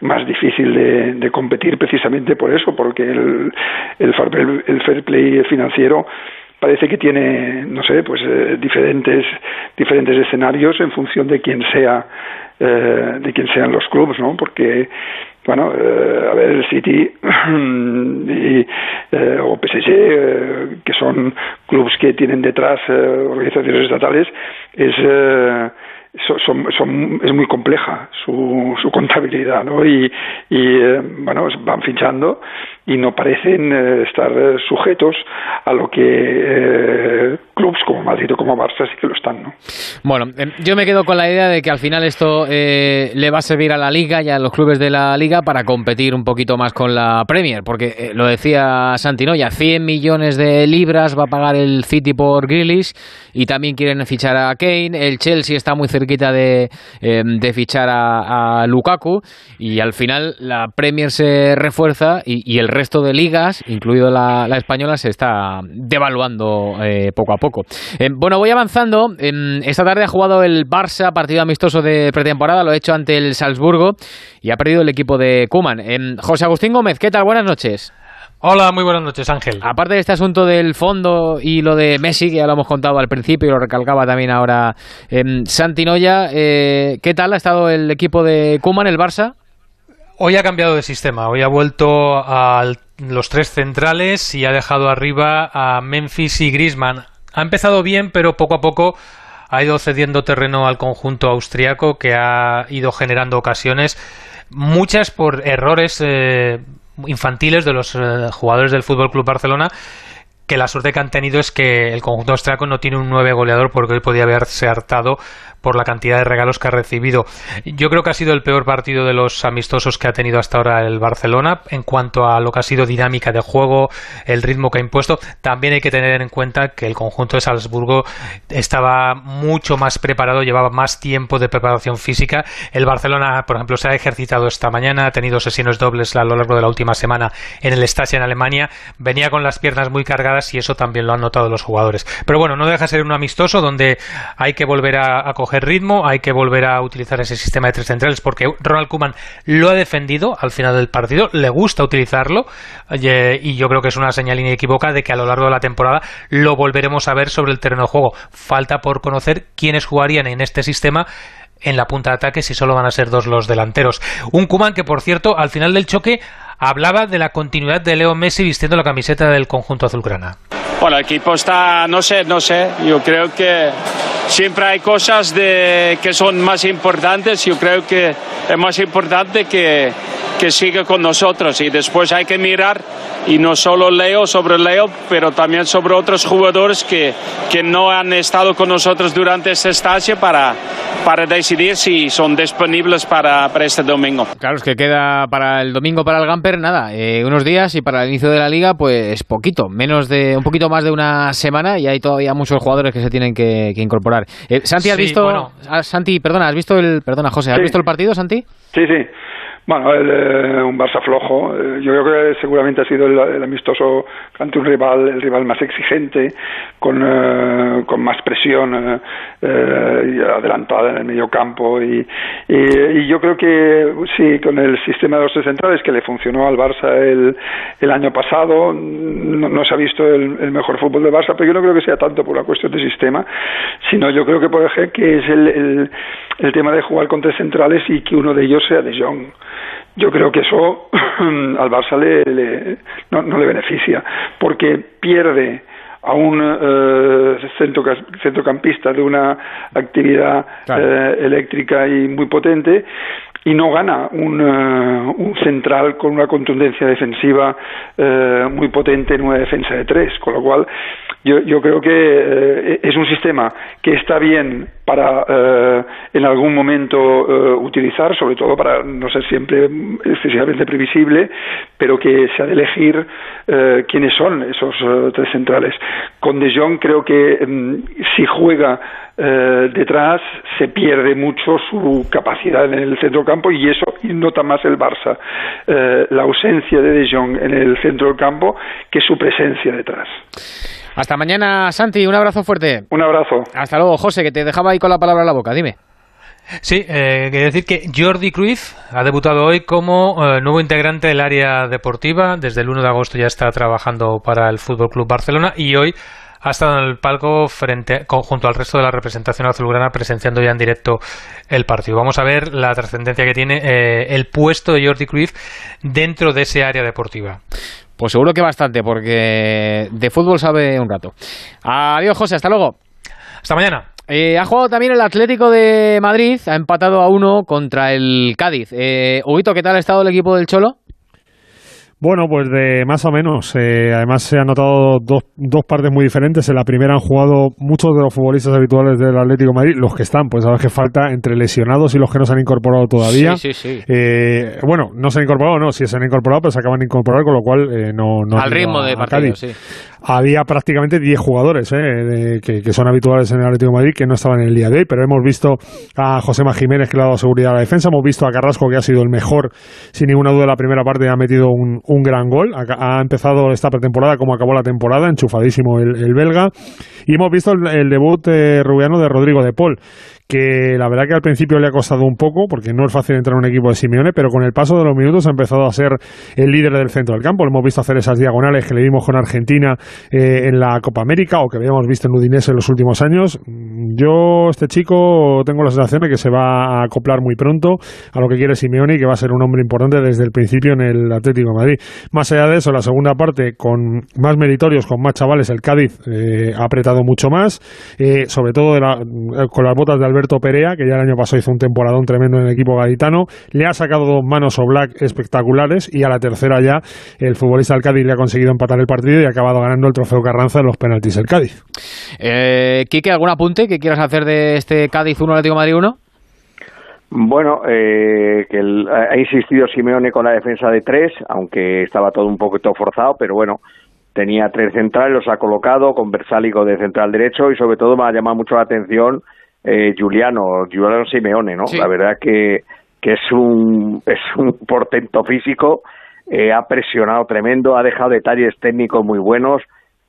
más difícil de, de, competir precisamente por eso porque el, el, el fair play financiero parece que tiene no sé pues diferentes diferentes escenarios en función de quién sea de quién sean los clubes no porque bueno, eh, a ver, el City y, eh, o PSG, eh, que son clubes que tienen detrás eh, organizaciones estatales, es son, son, es muy compleja su, su contabilidad, ¿no? Y, y eh, bueno, van fichando y no parecen eh, estar sujetos a lo que eh, clubes como Madrid o como Barça sí que lo están, ¿no? Bueno, em, yo me quedo con la idea de que al final esto le va a servir a la Liga y a los clubes de la Liga para competir un poquito más con la Premier, porque lo decía Santino, ya 100 millones de libras va a pagar el City por Grealish y también quieren fichar a Kane, el Chelsea está muy cerca de, em, de fichar a, Lukaku y al final la Premier se refuerza y, el resto de ligas, incluido la, española, se está devaluando eh, poco a poco. Em, bueno, voy avanzando. Em, esta tarde ha jugado el Barça, partido amistoso de pretemporada, lo ha hecho ante el Salzburgo y ha perdido el equipo de Kuman. José Agustín Gómez, ¿qué tal? Buenas noches. Hola, muy buenas noches, Ángel. Aparte de este asunto del fondo y lo de Messi, que ya lo hemos contado al principio y lo recalcaba también ahora eh, Noya, eh, ¿qué tal ha estado el equipo de Kuman, el Barça? Hoy ha cambiado de sistema, hoy ha vuelto a los tres centrales y ha dejado arriba a Memphis y Griezmann. Ha empezado bien, pero poco a poco ha ido cediendo terreno al conjunto austriaco que ha ido generando ocasiones, muchas por errores eh, infantiles de los eh, jugadores del Fútbol Club Barcelona que la suerte que han tenido es que el conjunto austriaco no tiene un nueve goleador porque hoy podía haberse hartado por la cantidad de regalos que ha recibido. Yo creo que ha sido el peor partido de los amistosos que ha tenido hasta ahora el Barcelona en cuanto a lo que ha sido dinámica de juego, el ritmo que ha impuesto. También hay que tener en cuenta que el conjunto de Salzburgo estaba mucho más preparado, llevaba más tiempo de preparación física. El Barcelona, por ejemplo, se ha ejercitado esta mañana, ha tenido sesiones dobles a lo largo de la última semana en el Stasi en Alemania, venía con las piernas muy cargadas y eso también lo han notado los jugadores. Pero bueno, no deja de ser un amistoso donde hay que volver a, a coger ritmo, hay que volver a utilizar ese sistema de tres centrales porque Ronald Koeman lo ha defendido al final del partido, le gusta utilizarlo y yo creo que es una señal inequívoca de que a lo largo de la temporada lo volveremos a ver sobre el terreno de juego. Falta por conocer quiénes jugarían en este sistema en la punta de ataque si solo van a ser dos los delanteros. Un Kuman que, por cierto, al final del choque hablaba de la continuidad de Leo Messi vistiendo la camiseta del conjunto azulgrana. Bueno, el equipo está, no sé, no sé, yo creo que siempre hay cosas de, que son más importantes, yo creo que es más importante que, que siga con nosotros y después hay que mirar y no solo Leo sobre Leo, pero también sobre otros jugadores que, que no han estado con nosotros durante esta estancia para, para decidir si son disponibles para, para, este domingo. Claro, es que queda para el domingo para el Gamper, nada, eh, unos días y para el inicio de la liga, pues poquito, menos de un poquito más de una semana y hay todavía muchos jugadores que se tienen que, incorporar. Eh, Santi, ¿has visto? Ah, Santi, perdona, ¿has visto el, perdona José, ¿has visto el partido, Santi? Sí, sí. Bueno, el, eh, un Barça flojo. Eh, yo creo que seguramente ha sido el, amistoso ante un rival, el rival más exigente, con, eh, más presión y adelantada en el medio campo. Y, y, yo creo que sí, con el sistema de los centrales que le funcionó al Barça el, el año pasado, no, se ha visto el, mejor fútbol de Barça, pero yo no creo que sea tanto por la cuestión de sistema, sino yo creo que, por ejemplo, que es el, el, el tema de jugar con tres centrales y que uno de ellos sea de Jong yo creo que eso al Barça le, no, le beneficia, porque pierde a un eh, centrocampista de una actividad eh, eléctrica y muy potente y no gana un, eh, un central con una contundencia defensiva muy potente en una defensa de tres, con lo cual yo, yo creo que eh, es un sistema que está bien para eh, en algún momento eh, utilizar, sobre todo para no ser siempre excesivamente previsible, pero que se ha de elegir quiénes son esos tres centrales. Con De Jong creo que mm, si juega detrás se pierde mucho su capacidad en el centrocampo y eso nota más el Barça, la ausencia de De Jong en el centro del campo que su presencia detrás. Hasta mañana, Santi. Un abrazo fuerte. Un abrazo. Hasta luego, José, que te dejaba ahí con la palabra en la boca. Dime. Sí, eh, quería decir que Jordi Cruz ha debutado hoy como eh, nuevo integrante del área deportiva. Desde el 1 de agosto ya está trabajando para el Fútbol Club Barcelona y hoy ha estado en el palco frente junto al resto de la representación azulgrana presenciando ya en directo el partido. Vamos a ver la trascendencia que tiene eh, el puesto de Jordi Cruz dentro de ese área deportiva. Pues seguro que bastante, porque de fútbol sabe un rato. Adiós, José, hasta luego. Hasta mañana. Eh, ha jugado también el Atlético de Madrid, ha empatado a uno contra el Cádiz. Eh, ¿qué tal ha estado el equipo del Cholo? Bueno, pues de más o menos. Eh, además se han notado dos, dos partes muy diferentes. En la primera han jugado muchos de los futbolistas habituales del Atlético de Madrid, los que están, pues sabes que falta entre lesionados y los que no se han incorporado todavía. Sí, sí, sí. Eh, bueno, no se han incorporado, no, sí se han incorporado, pero se acaban de incorporar, con lo cual eh, no, no... Al ritmo de partido, sí había prácticamente 10 jugadores eh, que, son habituales en el Atlético de Madrid que no estaban en el día de hoy, pero hemos visto a José Jiménez que le ha dado seguridad a la defensa, hemos visto a Carrasco que ha sido el mejor, sin ninguna duda, la primera parte ha metido un, gran gol, ha, empezado esta pretemporada como acabó la temporada, enchufadísimo el, belga, y hemos visto el, debut eh, rubiano de Rodrigo de Paul que la verdad que al principio le ha costado un poco, porque no es fácil entrar en un equipo de Simeone, pero con el paso de los minutos ha empezado a ser el líder del centro del campo. Lo hemos visto hacer esas diagonales que le vimos con Argentina eh, en la Copa América o que habíamos visto en Udinese en los últimos años. Yo, este chico, tengo la sensación de que se va a acoplar muy pronto a lo que quiere Simeone y que va a ser un hombre importante desde el principio en el Atlético de Madrid. Más allá de eso, la segunda parte, con más meritorios, con más chavales, el Cádiz eh, ha apretado mucho más, eh, sobre todo con las botas de Alberto Perea, que ya el año pasado hizo un temporadón tremendo en el equipo gaditano, le ha sacado dos manos o black espectaculares y a la tercera ya el futbolista del Cádiz le ha conseguido empatar el partido y ha acabado ganando el trofeo Carranza en los penaltis el Cádiz. Eh, Quique, ¿algún apunte que quieras hacer de este Cádiz 1 Atlético Madrid 1? Bueno, eh, que ha insistido Simeone con la defensa de tres, aunque estaba todo un poquito forzado, pero bueno, tenía tres centrales, los ha colocado con Versálico de central derecho y sobre todo me ha llamado mucho la atención eh, Giuliano, Giuliano Simeone, ¿no? La verdad que, que es un es un portento físico, eh, ha presionado tremendo, ha dejado detalles técnicos muy buenos,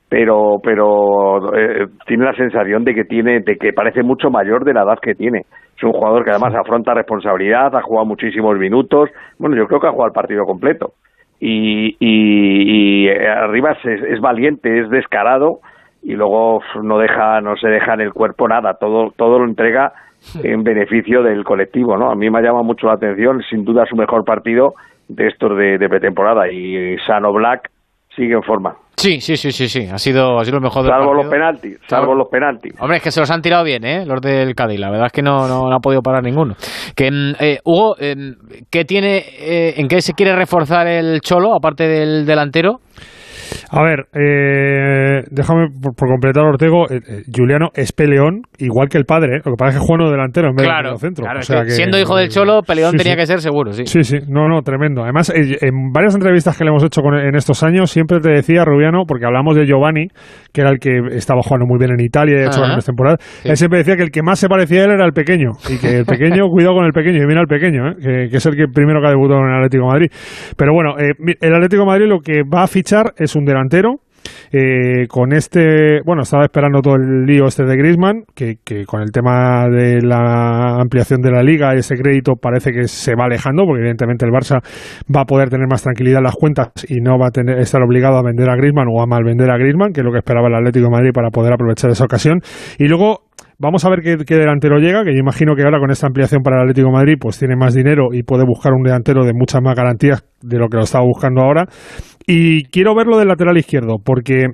pero pero eh, tiene la sensación de que tiene de que parece mucho mayor de la edad que tiene. Es un jugador que además afronta responsabilidad, ha jugado muchísimos minutos. Bueno, yo creo que ha jugado el partido completo. Y, y, y arriba es, es, valiente, es descarado y luego no deja no se deja en el cuerpo nada todo todo lo entrega en beneficio del colectivo no a mí me ha llamado mucho la atención sin duda su mejor partido de estos de, pretemporada y Sano Black sigue en forma Sí, sí, sí, sí, sí. Ha sido, ha sido lo mejor del Salvo los penaltis, salvo los penaltis. Hombre, es que se los han tirado bien, ¿eh? Los del Cádiz. La verdad es que no, no, ha podido parar ninguno. Que, mm, eh, Hugo, em, ¿qué tiene, eh, ¿en qué se quiere reforzar el Cholo, aparte del delantero? A ver, eh, déjame por, completar, Ortego. Eh, eh, Juliano es peleón, igual que el padre, lo que pasa es que juega uno delantero en vez de centro. Claro, siendo hijo del Cholo, peleón tenía que ser seguro, sí. Sí, sí, no, no, tremendo. Además, en varias entrevistas que le hemos hecho en estos años, siempre te decía Rubiano, porque hablamos de Giovanni, que era el que estaba jugando muy bien en Italia y ha hecho grandes temporadas, él siempre decía que el que más se parecía a él era el pequeño, y que el pequeño, cuidado con el pequeño, y mira al pequeño, que, es el que primero que ha debutado en el Atlético de Madrid. Pero bueno, el Atlético de Madrid lo que va a fichar es un delantero. Eh, con este, bueno, estaba esperando todo el lío este de Griezmann, que, con el tema de la ampliación de la liga ese crédito parece que se va alejando, porque evidentemente el Barça va a poder tener más tranquilidad en las cuentas y no va a tener, estar obligado a vender a Griezmann o a mal vender a Griezmann, que es lo que esperaba el Atlético de Madrid para poder aprovechar esa ocasión. Y luego Vamos a ver qué, delantero llega, que yo imagino que ahora con esta ampliación para el Atlético de Madrid pues tiene más dinero y puede buscar un delantero de muchas más garantías de lo que lo estaba buscando ahora. Y quiero verlo del lateral izquierdo, porque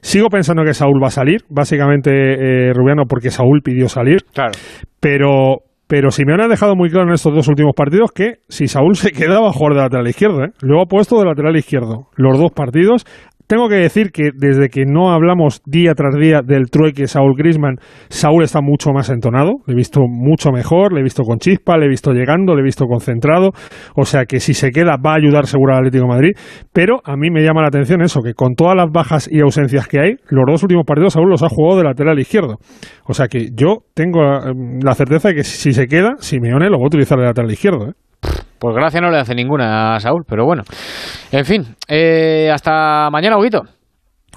sigo pensando que Saúl va a salir, básicamente eh, Rubiano porque Saúl pidió salir. Claro. Pero pero Simeone ha dejado muy claro en estos dos últimos partidos que si Saúl se quedaba a jugar de lateral izquierdo, ¿eh? luego ha puesto de lateral izquierdo los dos partidos tengo que decir que desde que no hablamos día tras día del trueque Saúl Grisman, Saúl está mucho más entonado, le he visto mucho mejor, le he visto con chispa, le he visto llegando, le he visto concentrado, o sea que si se queda va a ayudar seguro al Atlético Madrid, pero a mí me llama la atención eso, que con todas las bajas y ausencias que hay, los dos últimos partidos Saúl los ha jugado de lateral izquierdo, o sea que yo tengo eh, la certeza de que si se queda, Simeone lo va a utilizar de lateral izquierdo, ¿eh? Pues gracia no le hace ninguna a Saúl, pero bueno. En fin, eh, hasta mañana, Huguito.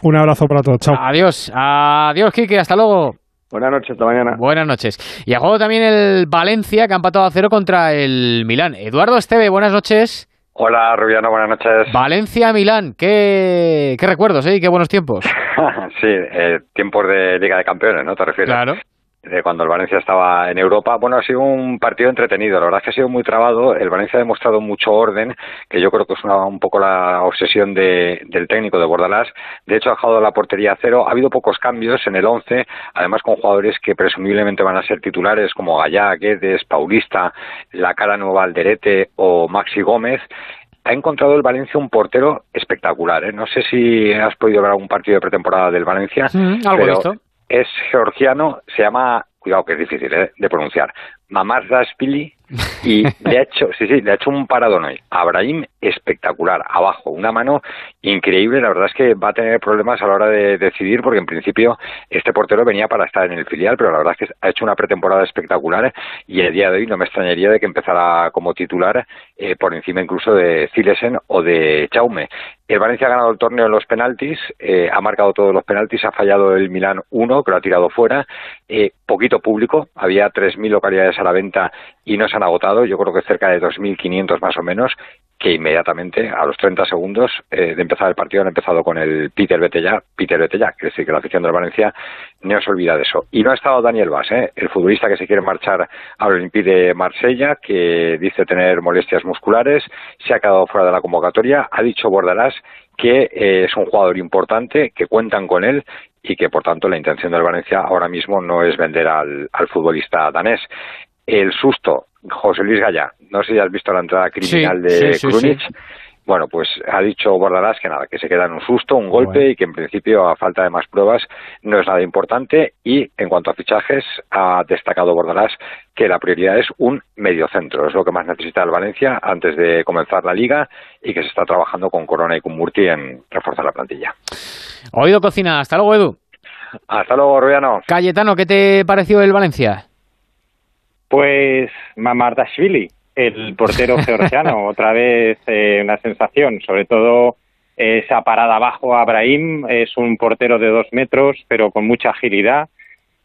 Un abrazo para todos, chao. Adiós, adiós, Quique, hasta luego. Buenas noches, hasta mañana. Buenas noches. Y a juego también el Valencia, que ha empatado a cero contra el Milán. Eduardo Esteve, buenas noches. Hola, Rubiano, buenas noches. Valencia-Milán, qué, qué recuerdos, ¿eh? Qué buenos tiempos. sí, eh, tiempos de Liga de Campeones, ¿no? ¿Te refieres? Claro de cuando el Valencia estaba en Europa. Bueno, ha sido un partido entretenido, la verdad es que ha sido muy trabado. El Valencia ha demostrado mucho orden, que yo creo que es una, un poco la obsesión de, del técnico de Bordalás. De hecho, ha dejado la portería a cero. Ha habido pocos cambios en el 11, además con jugadores que presumiblemente van a ser titulares como Gallá, Guedes, Paulista, la cara nueva Alderete o Maxi Gómez ha encontrado el Valencia un portero espectacular. ¿eh? No sé si has podido ver algún partido de pretemporada del Valencia. Mm, algo pero visto es georgiano, se llama, cuidado que es difícil ¿eh? de pronunciar, Mamardashvili y le ha hecho, sí, sí, le ha hecho un paradón hoy. Abrahim espectacular, abajo, una mano increíble. La verdad es que va a tener problemas a la hora de decidir, porque en principio este portero venía para estar en el filial, pero la verdad es que ha hecho una pretemporada espectacular y el día de hoy no me extrañaría de que empezara como titular eh, por encima incluso de Zilesen o de Chaume. El Valencia ha ganado el torneo en los penaltis, eh, ha marcado todos los penaltis, ha fallado el Milán uno, que lo ha tirado fuera. Eh, poquito público, había 3.000 localidades a la venta y no se han agotado, yo creo que cerca de 2.500 más o menos, que inmediatamente, a los 30 segundos eh, de empezar el partido, han empezado con el Peter Betella, Peter Betella, que decir que la afición del Valencia no se olvida de eso. Y no ha estado Daniel Vaz, ¿eh? el futbolista que se quiere marchar al Olympique de Marsella, que dice tener molestias musculares, se ha quedado fuera de la convocatoria, ha dicho Bordalás que eh, es un jugador importante, que cuentan con él y que por tanto la intención del Valencia ahora mismo no es vender al futbolista danés el susto, José Luis Gallá, no sé si has visto la entrada criminal de sí, Bueno, pues ha dicho Bordalás que nada, que se queda en un susto, un golpe y que en principio, a falta de más pruebas, no es nada importante. Y en cuanto a fichajes, ha destacado Bordalás que la prioridad es un mediocentro. Es lo que más necesita el Valencia antes de comenzar la liga y que se está trabajando con Corona y con Murti en reforzar la plantilla. Oído cocina. Hasta luego, Edu. Hasta luego, Rubiano. Cayetano, ¿qué te pareció el Valencia? Pues Mamardashvili, el portero georgiano, otra vez eh, una sensación, sobre todo esa parada abajo a Abrahim, es un portero de dos metros, pero con mucha agilidad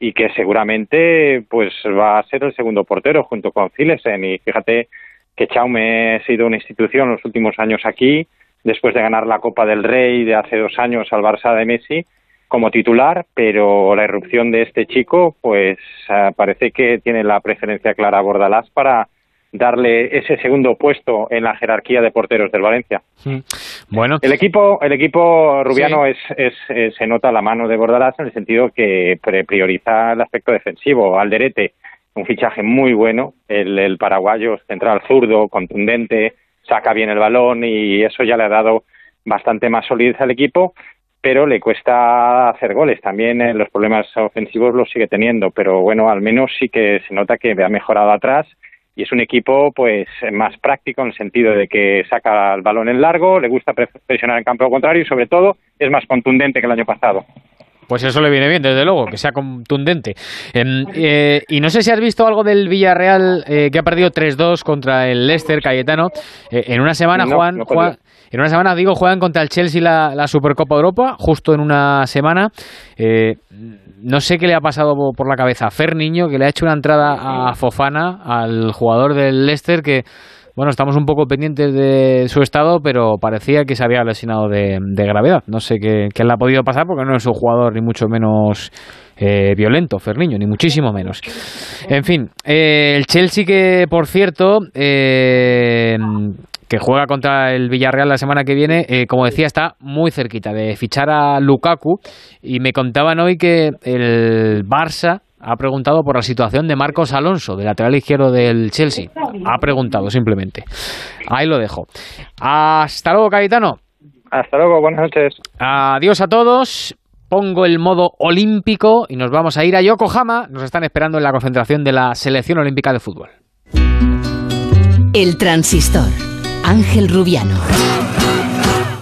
y que seguramente pues va a ser el segundo portero junto con Zilesen. Y fíjate que Chaume ha sido una institución los últimos años aquí, después de ganar la Copa del Rey de hace dos años al Barça de Messi, como titular, pero la irrupción de este chico, pues uh, parece que tiene la preferencia clara a Bordalás para darle ese segundo puesto en la jerarquía de porteros del Valencia. Bueno, el equipo, el equipo rubiano sí. es, es, es, se nota la mano de Bordalás en el sentido que prioriza el aspecto defensivo. Alderete, un fichaje muy bueno, el, el paraguayo central zurdo, contundente, saca bien el balón y eso ya le ha dado bastante más solidez al equipo pero le cuesta hacer goles. También eh, los problemas ofensivos los sigue teniendo, pero bueno, al menos sí que se nota que ha mejorado atrás y es un equipo pues más práctico en el sentido de que saca el balón en largo, le gusta presionar en campo contrario y sobre todo es más contundente que el año pasado. Pues eso le viene bien, desde luego, que sea contundente. Eh, eh, y no sé si has visto algo del Villarreal eh, que ha perdido 3-2 contra el Leicester Cayetano. Eh, en una semana, no, Juan, no Juan, en una semana, digo, juegan contra el Chelsea la, la Supercopa Europa, justo en una semana. Eh, no sé qué le ha pasado por la cabeza a Fer Niño, que le ha hecho una entrada a Fofana, al jugador del Leicester, que bueno, estamos un poco pendientes de su estado, pero parecía que se había lesionado de, gravedad. No sé qué, qué, le ha podido pasar porque no es un jugador ni mucho menos eh, violento, Ferniño, ni muchísimo menos. En fin, eh, el Chelsea que, por cierto, eh, que juega contra el Villarreal la semana que viene, eh, como decía, está muy cerquita de fichar a Lukaku y me contaban hoy que el Barça ha preguntado por la situación de Marcos Alonso, del lateral izquierdo del Chelsea. Ha preguntado simplemente. Ahí lo dejo. Hasta luego, capitano. Hasta luego, buenas noches. Adiós a todos. Pongo el modo olímpico y nos vamos a ir a Yokohama. Nos están esperando en la concentración de la selección olímpica de fútbol. El transistor. Ángel Rubiano.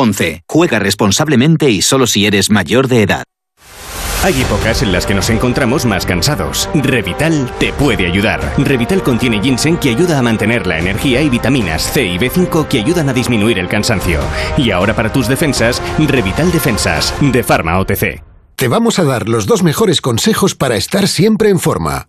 11. Juega responsablemente y solo si eres mayor de edad. Hay épocas en las que nos encontramos más cansados. Revital te puede ayudar. Revital contiene ginseng que ayuda a mantener la energía y vitaminas C y B5 que ayudan a disminuir el cansancio. Y ahora para tus defensas, Revital Defensas, de Pharma OTC. Te vamos a dar los dos mejores consejos para estar siempre en forma.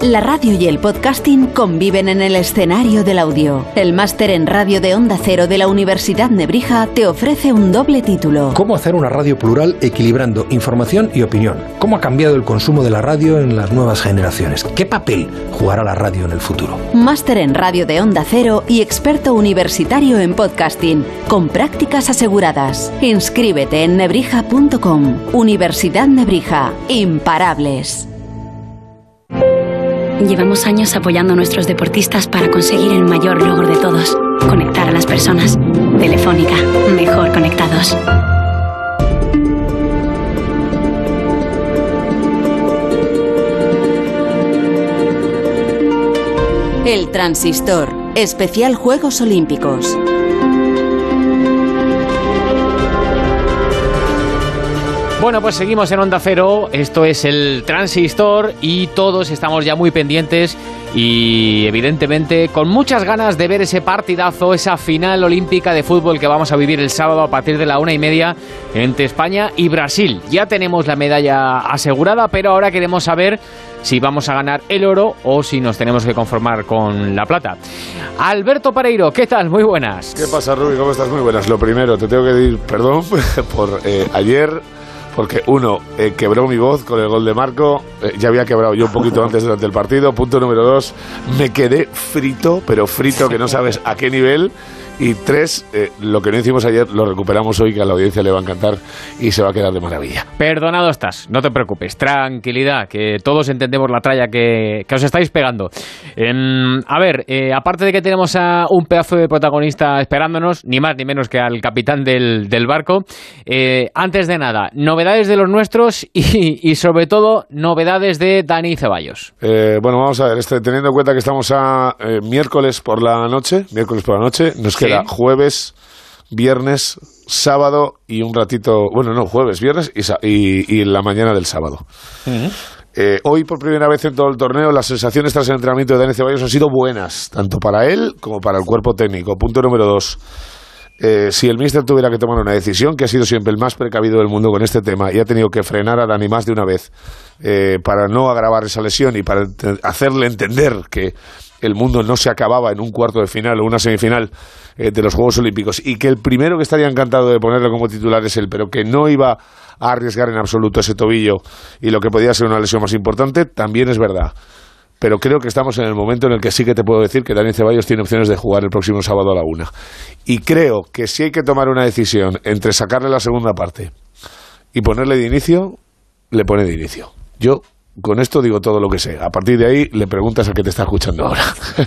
La radio y el podcasting conviven en el escenario del audio. El máster en radio de Onda Cero de la Universidad Nebrija te ofrece un doble título. ¿Cómo hacer una radio plural equilibrando información y opinión? ¿Cómo ha cambiado el consumo de la radio en las nuevas generaciones? ¿Qué papel jugará la radio en el futuro? Máster en radio de Onda Cero y experto universitario en podcasting, con prácticas aseguradas. Inscríbete en nebrija.com. Universidad Nebrija. Imparables. Llevamos años apoyando a nuestros deportistas para conseguir el mayor logro de todos, conectar a las personas. Telefónica, mejor conectados. El Transistor, especial Juegos Olímpicos. Bueno, pues seguimos en Onda Cero, esto es el Transistor y todos estamos ya muy pendientes y evidentemente con muchas ganas de ver ese partidazo, esa final olímpica de fútbol que vamos a vivir el sábado a partir de la una y media entre España y Brasil. Ya tenemos la medalla asegurada, pero ahora queremos saber si vamos a ganar el oro o si nos tenemos que conformar con la plata. Alberto Pereiro, ¿qué tal? Muy buenas. ¿Qué pasa, Rubi? ¿Cómo estás? Muy buenas. Lo primero, te tengo que decir perdón por eh, ayer porque uno, eh, quebró mi voz con el gol de Marco, eh, ya había quebrado yo un poquito antes durante el partido. Punto número dos, me quedé frito, pero frito que no sabes a qué nivel. Y tres, eh, lo que no hicimos ayer lo recuperamos hoy, que a la audiencia le va a encantar y se va a quedar de maravilla. Perdonado estás, no te preocupes, tranquilidad, que todos entendemos la tralla que, que os estáis pegando. Em, a ver, eh, aparte de que tenemos a un pedazo de protagonista esperándonos, ni más ni menos que al capitán del, del barco, eh, antes de nada, novedades de los nuestros y, y sobre todo novedades de Dani Ceballos. Eh, bueno, vamos a ver, este, teniendo en cuenta que estamos a eh, miércoles por la noche, miércoles por la noche, nos Sí. Jueves, viernes, sábado y un ratito, bueno, no, jueves, viernes y, y, y la mañana del sábado. Eh, hoy, por primera vez en todo el torneo, las sensaciones tras el entrenamiento de Dani Ceballos han sido buenas, tanto para él como para el cuerpo técnico. Punto número dos. Eh, si el míster tuviera que tomar una decisión, que ha sido siempre el más precavido del mundo con este tema y ha tenido que frenar a Dani más de una vez eh, para no agravar esa lesión y para hacerle entender que el mundo no se acababa en un cuarto de final o una semifinal eh, de los Juegos Olímpicos y que el primero que estaría encantado de ponerlo como titular es él, pero que no iba a arriesgar en absoluto ese tobillo y lo que podía ser una lesión más importante, también es verdad. Pero creo que estamos en el momento en el que sí que te puedo decir que Dani Ceballos tiene opciones de jugar el próximo sábado a la una. Y creo que si hay que tomar una decisión entre sacarle la segunda parte y ponerle de inicio, le pone de inicio. Yo con esto digo todo lo que sé. A partir de ahí le preguntas al que te está escuchando ahora.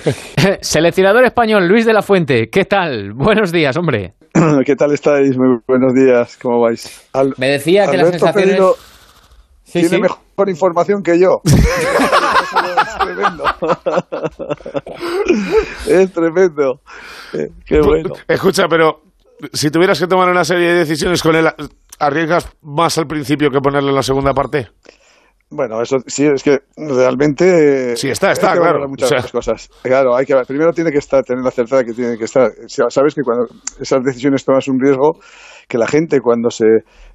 Seleccionador español, Luis de la Fuente, ¿qué tal? Buenos días, hombre. ¿Qué tal estáis? Muy buenos días, ¿cómo vais? Al- Me decía que las Alberto sensaciones- Sí, tiene sí. mejor información que yo. es tremendo. es tremendo. Eh, Qué bueno. Escucha, pero si tuvieras que tomar una serie de decisiones con él, ¿arriesgas más al principio que ponerle en la segunda parte? Bueno, eso sí, es que realmente. Sí, está, está, hay que claro. Muchas O sea- cosas. Claro, hay que primero tiene que estar, tener la certeza que tiene que estar. Sabes que cuando esas decisiones tomas un riesgo, que la gente cuando se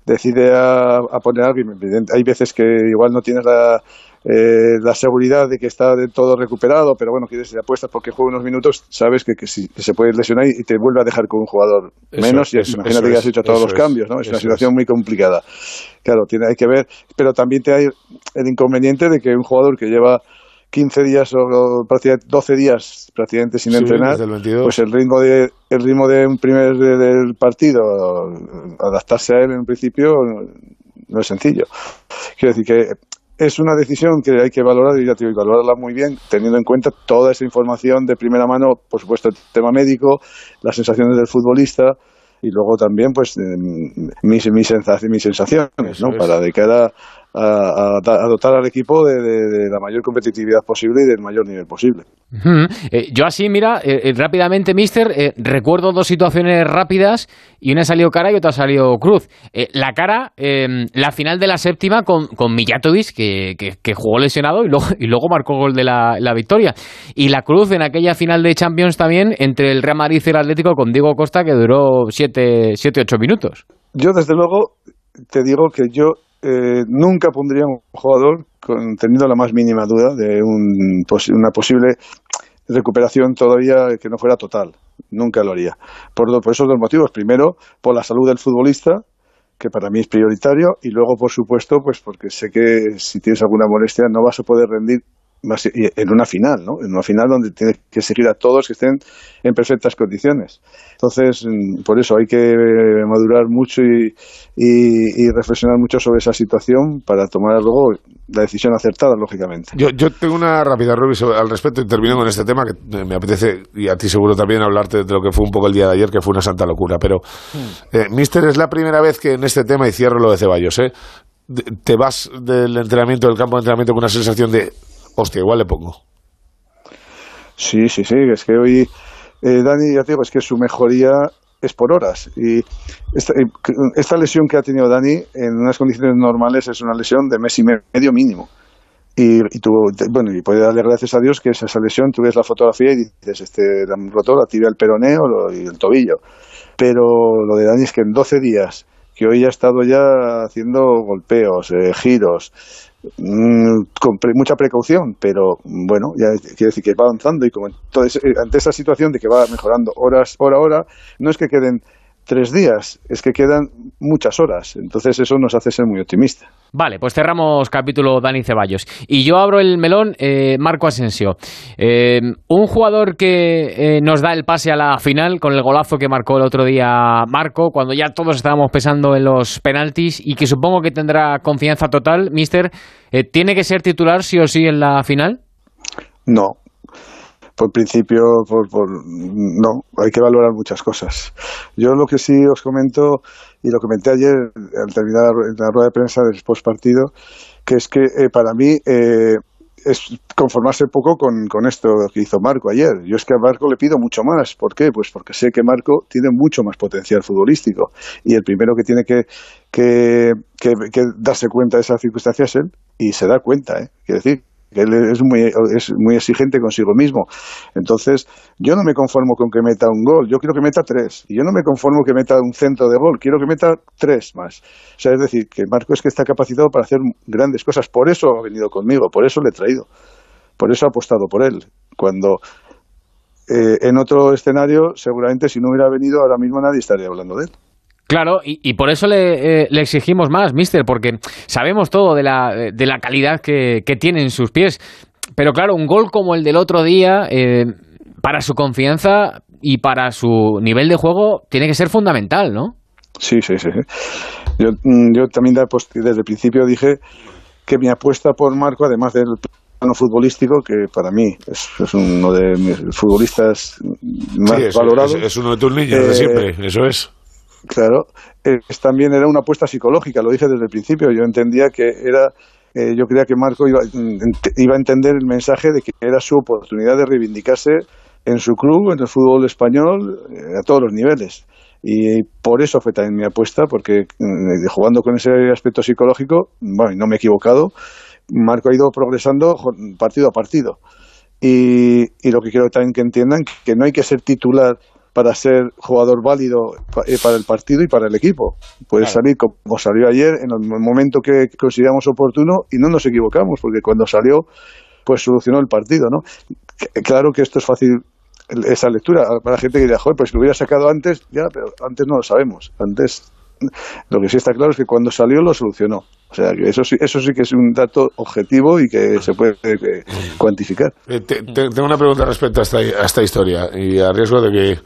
decide a, a poner a alguien, evidente- hay veces que igual no tienes la, eh, la seguridad de que está de todo recuperado, pero bueno, quieres apuestas porque juega unos minutos, sabes que, que, si- que se puede lesionar y te vuelve a dejar con un jugador Eso, menos. Y imagínate que has hecho todos los es, cambios, ¿no? Es una situación muy complicada. Claro, tiene, hay que ver, pero también te hay el inconveniente de que un jugador que lleva 15 días o, prácticamente 12 días prácticamente sin Sí, entrenar, desde el 22. pues el ritmo de el ritmo de un primer de- del partido, adaptarse a él en un principio no es sencillo. Quiero decir que es una decisión que hay que valorar y ya te digo, valorarla muy bien, teniendo en cuenta toda esa información de primera mano, por supuesto el tema médico, las sensaciones del futbolista y luego también pues eh, mis, mis, sensaciones, ¿no? Para de cara a, a- a dotar al equipo de, de- de la mayor competitividad posible y del mayor nivel posible. Eh, yo así, mira, eh, eh, rápidamente, mister, eh, recuerdo dos situaciones rápidas y una ha salido cara y otra ha salido cruz. La cara, eh, la final de la séptima con, con Mijatovic, que, que- que jugó lesionado y luego, y luego marcó gol de la, la victoria. Y la cruz en aquella final de Champions también entre el Real Madrid y el Atlético con Diego Costa, que duró 7, 8 minutos. Yo, desde luego, te digo que yo eh, nunca pondría un jugador con, teniendo la más mínima duda de un, una posible recuperación todavía que no fuera total. Nunca lo haría. Por, por esos dos motivos. Primero, por la salud del futbolista, que para mí es prioritario, y luego, por supuesto, pues porque sé que si tienes alguna molestia no vas a poder rendir más en una final, ¿no? En una final donde tienes que seguir a todos que estén en perfectas condiciones. Entonces, mm, por eso hay que eh, madurar mucho y, y- y reflexionar mucho sobre esa situación para tomar luego la decisión acertada, lógicamente. Yo, yo tengo una rápida, sobre- al respecto y termino con este tema que me apetece, y a ti seguro también, hablarte de lo que fue un poco el día de ayer, que fue una santa locura. Pero, eh, Mister, es la primera vez que en este tema, y cierro lo de Ceballos, ¿eh? te vas del entrenamiento, del campo de entrenamiento, con una sensación de, hostia, igual le pongo. Sí, sí, sí, es que hoy eh, Dani, ya te digo, es que su mejoría es por horas. Y esta, eh, lesión que ha tenido Dani en unas condiciones normales es una lesión de mes y medio mínimo. Y, y bueno, y puede darle gracias a Dios que es esa lesión, tú ves la fotografía y dices, este, le han roto la tibia, el peroneo y el tobillo. Pero lo de Dani es que en 12 días, que hoy ha estado ya haciendo golpeos, eh, giros, mm, con pre- mucha precaución, pero bueno, ya quiere decir que va avanzando y como entonces, ante esa situación de que va mejorando horas, hora hora, no es que queden tres días, es que quedan muchas horas. Entonces eso nos hace ser muy optimistas. Vale, pues cerramos capítulo Dani Ceballos. Y yo abro el melón, eh, Marco Asensio. Eh, un jugador que eh, nos da el pase a la final con el golazo que marcó el otro día Marco, cuando ya todos estábamos pensando en los penaltis y que supongo que tendrá confianza total. Mister, eh, ¿tiene que ser titular sí o sí en la final? No. Por principio, por, por, no, hay que valorar muchas cosas. Yo lo que sí os comento, y lo comenté ayer al terminar la, ru- la rueda de prensa del partido, que es que eh, para mí eh, es conformarse poco con, con esto que hizo Marco ayer. Yo es que a Marco le pido mucho más. ¿Por qué? Pues porque sé que Marco tiene mucho más potencial futbolístico. Y el primero que tiene que, que, que, que darse cuenta de esa circunstancia es él. Y se da cuenta, ¿eh? Quiere decir, él es muy, es muy exigente consigo mismo. Entonces, yo no me conformo con que meta un gol, yo quiero que meta tres. Y yo no me conformo que meta un centro de gol, quiero que meta tres más. O sea, es decir, que Marco es que está capacitado para hacer grandes cosas. Por eso ha venido conmigo, por eso le he traído. Por eso he apostado por él. Cuando eh, en otro escenario, seguramente si no hubiera venido, ahora mismo nadie estaría hablando de él. Claro, y, y por eso le, eh, le exigimos más, mister, porque sabemos todo de la, de la calidad que, que tiene en sus pies. Pero claro, un gol como el del otro día, eh, para su confianza y para su nivel de juego, tiene que ser fundamental, ¿no? Sí, sí, sí. sí. Yo, mm, yo también desde el principio dije que mi apuesta por Marco, además del plano futbolístico, que para mí es, es uno de mis futbolistas más Sí, es, valorados. es- es uno de tus niños de Eh, siempre, eso es. Claro, eh, también era una apuesta psicológica, lo dije desde el principio. Yo entendía que era, eh, yo creía que Marco iba, iba a entender el mensaje de que era su oportunidad de reivindicarse en su club, en el fútbol español, eh, a todos los niveles. Y por eso fue también mi apuesta, porque mm, jugando con ese aspecto psicológico, bueno, no me he equivocado, Marco ha ido progresando partido a partido. Y, y lo que quiero también que entiendan que no hay que ser titular para ser jugador válido eh, para el partido y para el equipo. Puede salir como salió ayer en el momento que consideramos oportuno y no nos equivocamos, porque cuando salió, pues solucionó el partido, ¿no? Claro que esto es fácil esa lectura para la gente que dice, joder, pues si lo hubiera sacado antes, ya, pero antes no lo sabemos. Antes, lo que sí está claro es que cuando salió lo solucionó. O sea, que eso sí, eso sí que es un dato objetivo y que se puede eh, cuantificar. Eh, tengo una pregunta respecto a esta, a esta historia y a riesgo de que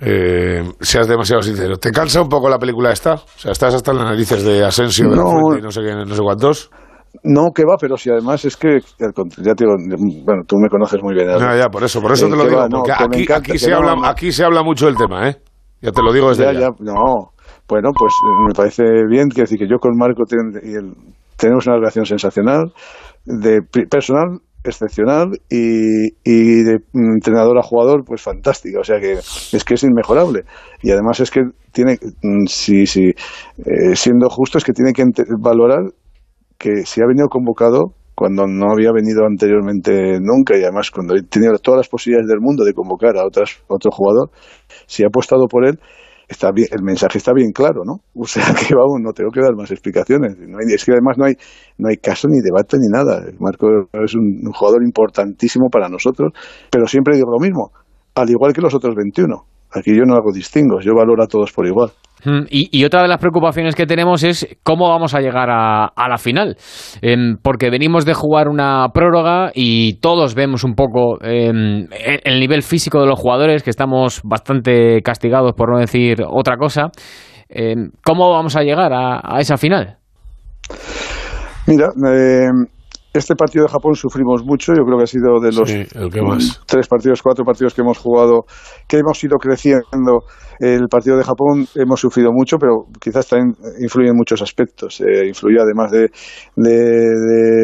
eh, seas demasiado sincero. ¿Te cansa un poco la película esta? O sea, estás hasta las narices de Asensio, de no, y no sé, qué, no sé cuántos. No, que va, pero si además es que, ya te digo, bueno, tú me conoces muy bien. No, ya, por eso, por eso te lo digo, aquí, aquí, se habla, aquí se habla mucho del tema, ¿eh? Ya te lo digo desde ya. ya. no, bueno, pues eh, me parece bien, que decir que yo con Marco tenemos una relación sensacional, de personal excepcional y, y, de entrenador a jugador pues fantástica o sea que es que es inmejorable. Y además es que tiene mm, si, si eh, siendo justo es que tiene que valorar que si ha venido convocado cuando no había venido anteriormente nunca y además cuando he tenido todas las posibilidades del mundo de convocar a otras, otro jugador, si ha apostado por él, está bien, el mensaje está bien claro, ¿no? O sea que vamos, no tengo que dar más explicaciones. No hay, es que además no hay, no hay caso ni debate ni nada. Marco es un, jugador importantísimo para nosotros, pero siempre digo lo mismo, al igual que los otros 21. Aquí yo no hago distingos, yo valoro a todos por igual. Mm, y, otra de las preocupaciones que tenemos es cómo vamos a llegar a, la final, em, porque venimos de jugar una prórroga y todos vemos un poco em, el nivel físico de los jugadores, que estamos bastante castigados por no decir otra cosa. Em, ¿Cómo vamos a llegar a, a esa final? Mira, este partido de Japón sufrimos mucho, yo creo que ha sido de los tres partidos, cuatro partidos que hemos jugado, que hemos ido creciendo. El partido de Japón hemos sufrido mucho, pero quizás también influye en muchos aspectos. Eh, influye además de,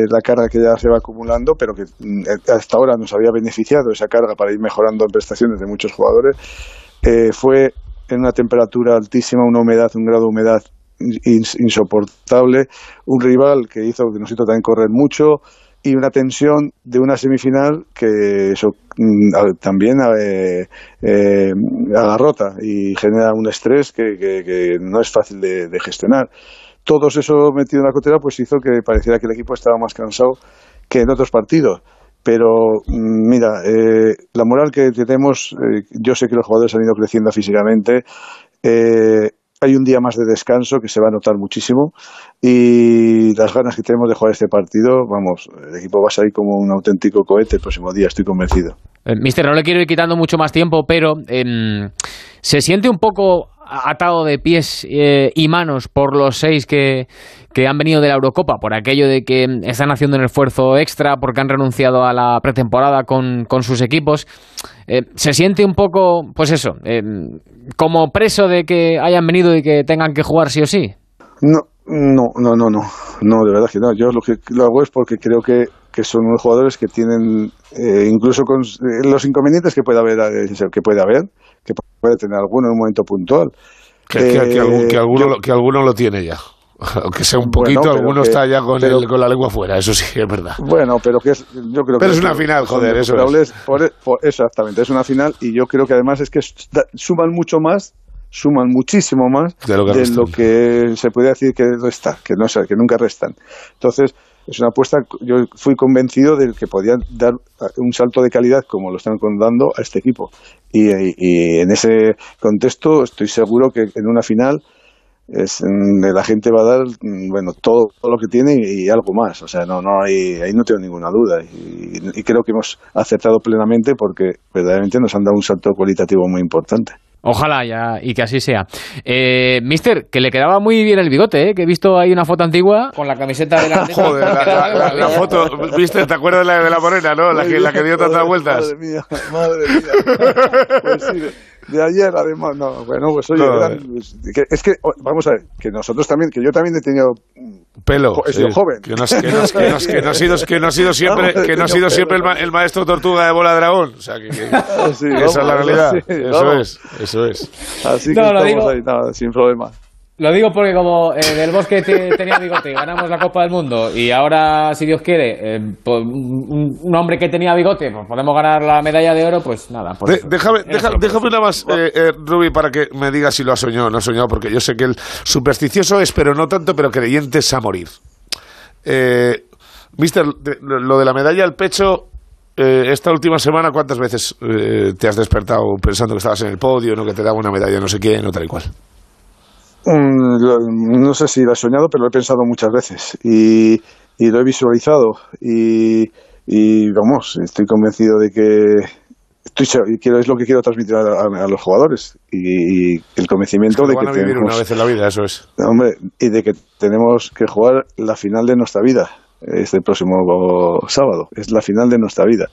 la carga que ya se va acumulando, pero que mm, hasta ahora nos había beneficiado esa carga para ir mejorando en prestaciones de muchos jugadores. Eh, fue en una temperatura altísima, una humedad, un grado de humedad insoportable, un rival que hizo que nos hizo también correr mucho y una tensión de una semifinal que eso mm, también eh, eh, agarrota y genera un estrés que, no es fácil de, gestionar. Todo eso metido en la cotera pues hizo que pareciera que el equipo estaba más cansado que en otros partidos pero mm, mira, eh, la moral que tenemos, eh, yo sé que los jugadores han ido creciendo físicamente, eh, hay un día más de descanso que se va a notar muchísimo y las ganas que tenemos de jugar este partido, vamos, el equipo va a salir como un auténtico cohete el próximo día, estoy convencido. Eh, mister, no le quiero ir quitando mucho más tiempo, pero em, se siente un poco atado de pies eh, y manos por los seis que, que han venido de la Eurocopa, por aquello de que están haciendo un esfuerzo extra, porque han renunciado a la pretemporada con, con sus equipos. Eh, se siente un poco, pues eso, eh, como preso de que hayan venido y que tengan que jugar sí o sí. No, no, no, no, no, no, de verdad que no. Yo lo que lo hago es porque creo que, que son unos jugadores que tienen, eh, incluso con los inconvenientes que puede haber, que puede haber, que puede tener alguno en un momento puntual. Que, que, alguno, que alguno lo tiene ya. Aunque sea un poquito, alguno está ya con, con la lengua fuera, eso sí es verdad. Bueno, pero que es, yo creo pero es una final, joder, eso es. exactamente, es una final y yo creo que además es que suman mucho más, suman muchísimo más de lo que, se puede decir que resta, que, no, que nunca restan. Entonces, es una apuesta, yo fui convencido de que podían dar un salto de calidad como lo están dando a este equipo. y en ese contexto estoy seguro que en una final es mm, la gente va a dar mm, bueno todo, lo que tiene y, algo más o sea no no hay ahí no tengo ninguna duda y, creo que hemos acertado plenamente porque verdaderamente nos han dado un salto cualitativo muy importante Ojalá ya y que así sea. Eh, mister, que le quedaba muy bien el bigote, ¿eh? que he visto ahí una foto antigua con la camiseta de la... Joder, la, foto, viste, ¿te acuerdas de la, de la morena, no? La que, la que dio tantas vueltas. Madre mía, madre mía. Pues sí, de ayer, además. No, bueno, pues oye, pues, es que, vamos a ver, que nosotros también, que yo también he tenido pelo, he sido joven. Que no, que, ha sido, que no ha sido siempre, que no ha sido siempre el, maestro tortuga de bola dragón. O sea, que, esa es la realidad. eso es, eso es. Así que estamos ahí, nada, sin problema. Lo digo porque como eh, Del Bosque te- tenía bigote y ganamos la Copa del Mundo y ahora, si Dios quiere, eh, pues, un, un hombre que tenía bigote, pues podemos ganar la medalla de oro, pues nada. por De- déjame, deja- déjame una más, eh, eh, Rubi, para que me diga si lo ha soñado o no ha soñado, porque yo sé que el supersticioso es, pero no tanto, pero creyente es a morir. Eh, mister, de- lo de la medalla al pecho, eh, esta última semana, ¿cuántas veces te has despertado pensando que estabas en el podio, no que te daba una medalla no sé quién, o tal y cual? Lo- no sé si lo he soñado, pero lo he pensado muchas veces y, y lo he visualizado y, y, vamos, estoy convencido de que estoy quiero es lo que quiero transmitir a, los jugadores y, y el convencimiento Lo de van que a vivir tenemos, una vez en la vida, eso es. hombre, y de que tenemos que jugar la final de nuestra vida este próximo sábado. Es la final de nuestra vida.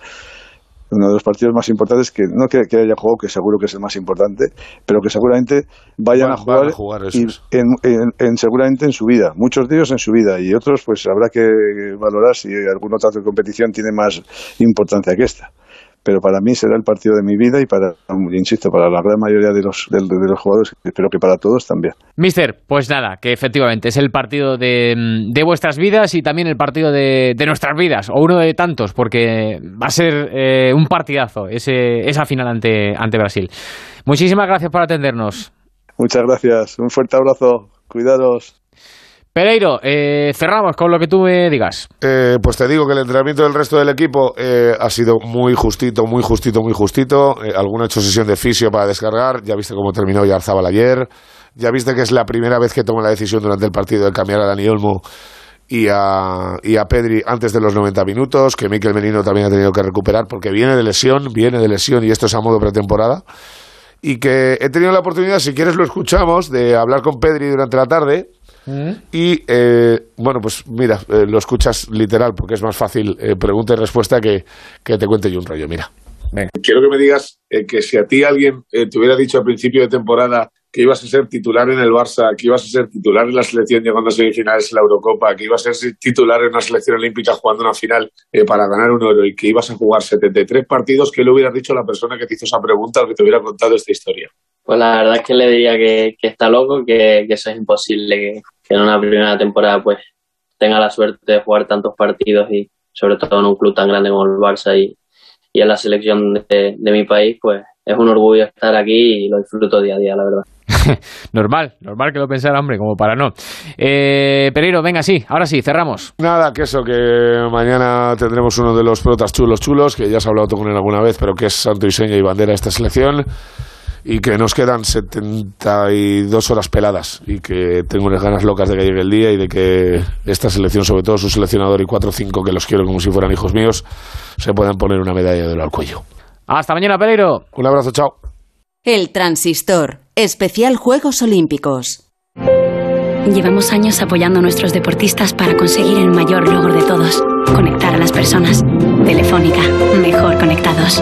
Uno de los partidos más importantes que no que, que haya jugado, que seguro que es el más importante, pero que seguramente vayan Van- a jugar, van a jugar, y en- en- seguramente en su vida. Muchos de ellos en su vida y otros pues habrá que valorar si algún otro de competición tiene más importancia que esta. Pero para mí será el partido de mi vida y para, insisto, para la gran mayoría de los, de, de los jugadores, espero que para todos también. Mister, pues nada, que efectivamente es el partido de, mm, de vuestras vidas y también el partido de, de nuestras vidas, o uno de tantos, porque va a ser eh, un partidazo ese, esa final ante, ante Brasil. Muchísimas gracias por atendernos. Muchas gracias, un fuerte abrazo, cuidados. Pereiro, eh, cerramos con lo que tú me digas. Eh, pues te digo que el entrenamiento del resto del equipo eh, ha sido muy justito, muy justito, muy justito. Alguno ha hecho sesión de fisio para descargar. Ya viste cómo terminó Yarzábal ayer. Ya viste que es la primera vez que toma la decisión durante el partido de cambiar a Dani Olmo y a, y a Pedri antes de los 90 minutos. Que Mikel Menino también ha tenido que recuperar porque viene de lesión, viene de lesión y esto es a modo pretemporada. Y que he tenido la oportunidad, si quieres lo escuchamos, de hablar con Pedri durante la tarde. Y eh, bueno, pues mira, eh, lo escuchas literal porque es más fácil eh, pregunta y respuesta que, que te cuente yo un rollo. Mira. Quiero que me digas eh, que si a ti alguien eh, te hubiera dicho al principio de temporada que ibas a ser titular en el Barça, que ibas a ser titular en la selección llegando a semifinales en la Eurocopa, que ibas a ser titular en una selección olímpica jugando una final eh, para ganar un oro y que ibas a jugar 73 partidos, ¿qué le hubieras dicho a la persona que te hizo esa pregunta o que te hubiera contado esta historia? Pues la verdad es que le diría que, que está loco, que, que eso es imposible, que, que en una primera temporada pues tenga la suerte de jugar tantos partidos y sobre todo en un club tan grande como el Barça y, y en la selección de, de mi país, pues es un orgullo estar aquí y lo disfruto día a día, la verdad. Normal, normal que lo pensara, hombre, como para no. Eh, Pereiro, venga, sí, ahora sí, cerramos. Nada, que eso, que mañana tendremos uno de los protas chulos chulos, que ya has hablado tú con él alguna vez, pero que es santo y seña y bandera de esta selección, y que nos quedan 72 horas peladas, y que tengo unas ganas locas de que llegue el día y de que esta selección, sobre todo su seleccionador y 4 o 5, que los quiero como si fueran hijos míos, se puedan poner una medalla de oro al cuello. Hasta mañana, Pereiro. Un abrazo, chao. El Transistor, especial Juegos Olímpicos. Llevamos años apoyando a nuestros deportistas para conseguir el mayor logro de todos, conectar a las personas. Telefónica, mejor conectados.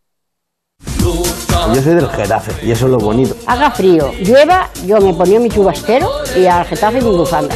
Yo soy del Getafe y eso es lo bonito. Haga frío, llueva, yo me ponía mi chubasquero y al Getafe mi bufanda.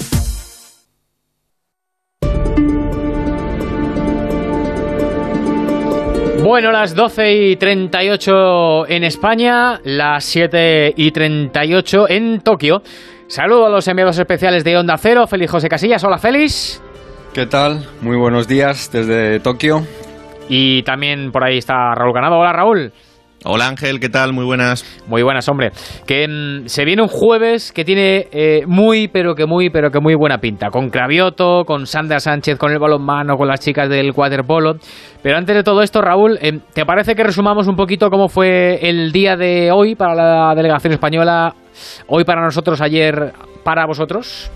Bueno, las 12 y 38 en España, las 7 y 38 en Tokio. Saludo a los enviados especiales de Onda Cero, Félix José Casillas. Hola, Félix. ¿Qué tal? Muy buenos días desde Tokio. Y también por ahí está Raúl Ganado. Hola, Raúl. Hola Ángel, ¿qué tal? Muy buenas. Muy buenas, hombre. Que mm, se viene un jueves que tiene eh, muy, pero que muy, pero que muy buena pinta. Con Cravioto, con Sandra Sánchez, con el balonmano, con las chicas del waterpolo. Pero antes de todo esto, Raúl, eh, ¿te parece que resumamos un poquito cómo fue el día de hoy para la delegación española? Hoy para nosotros, ayer para vosotros.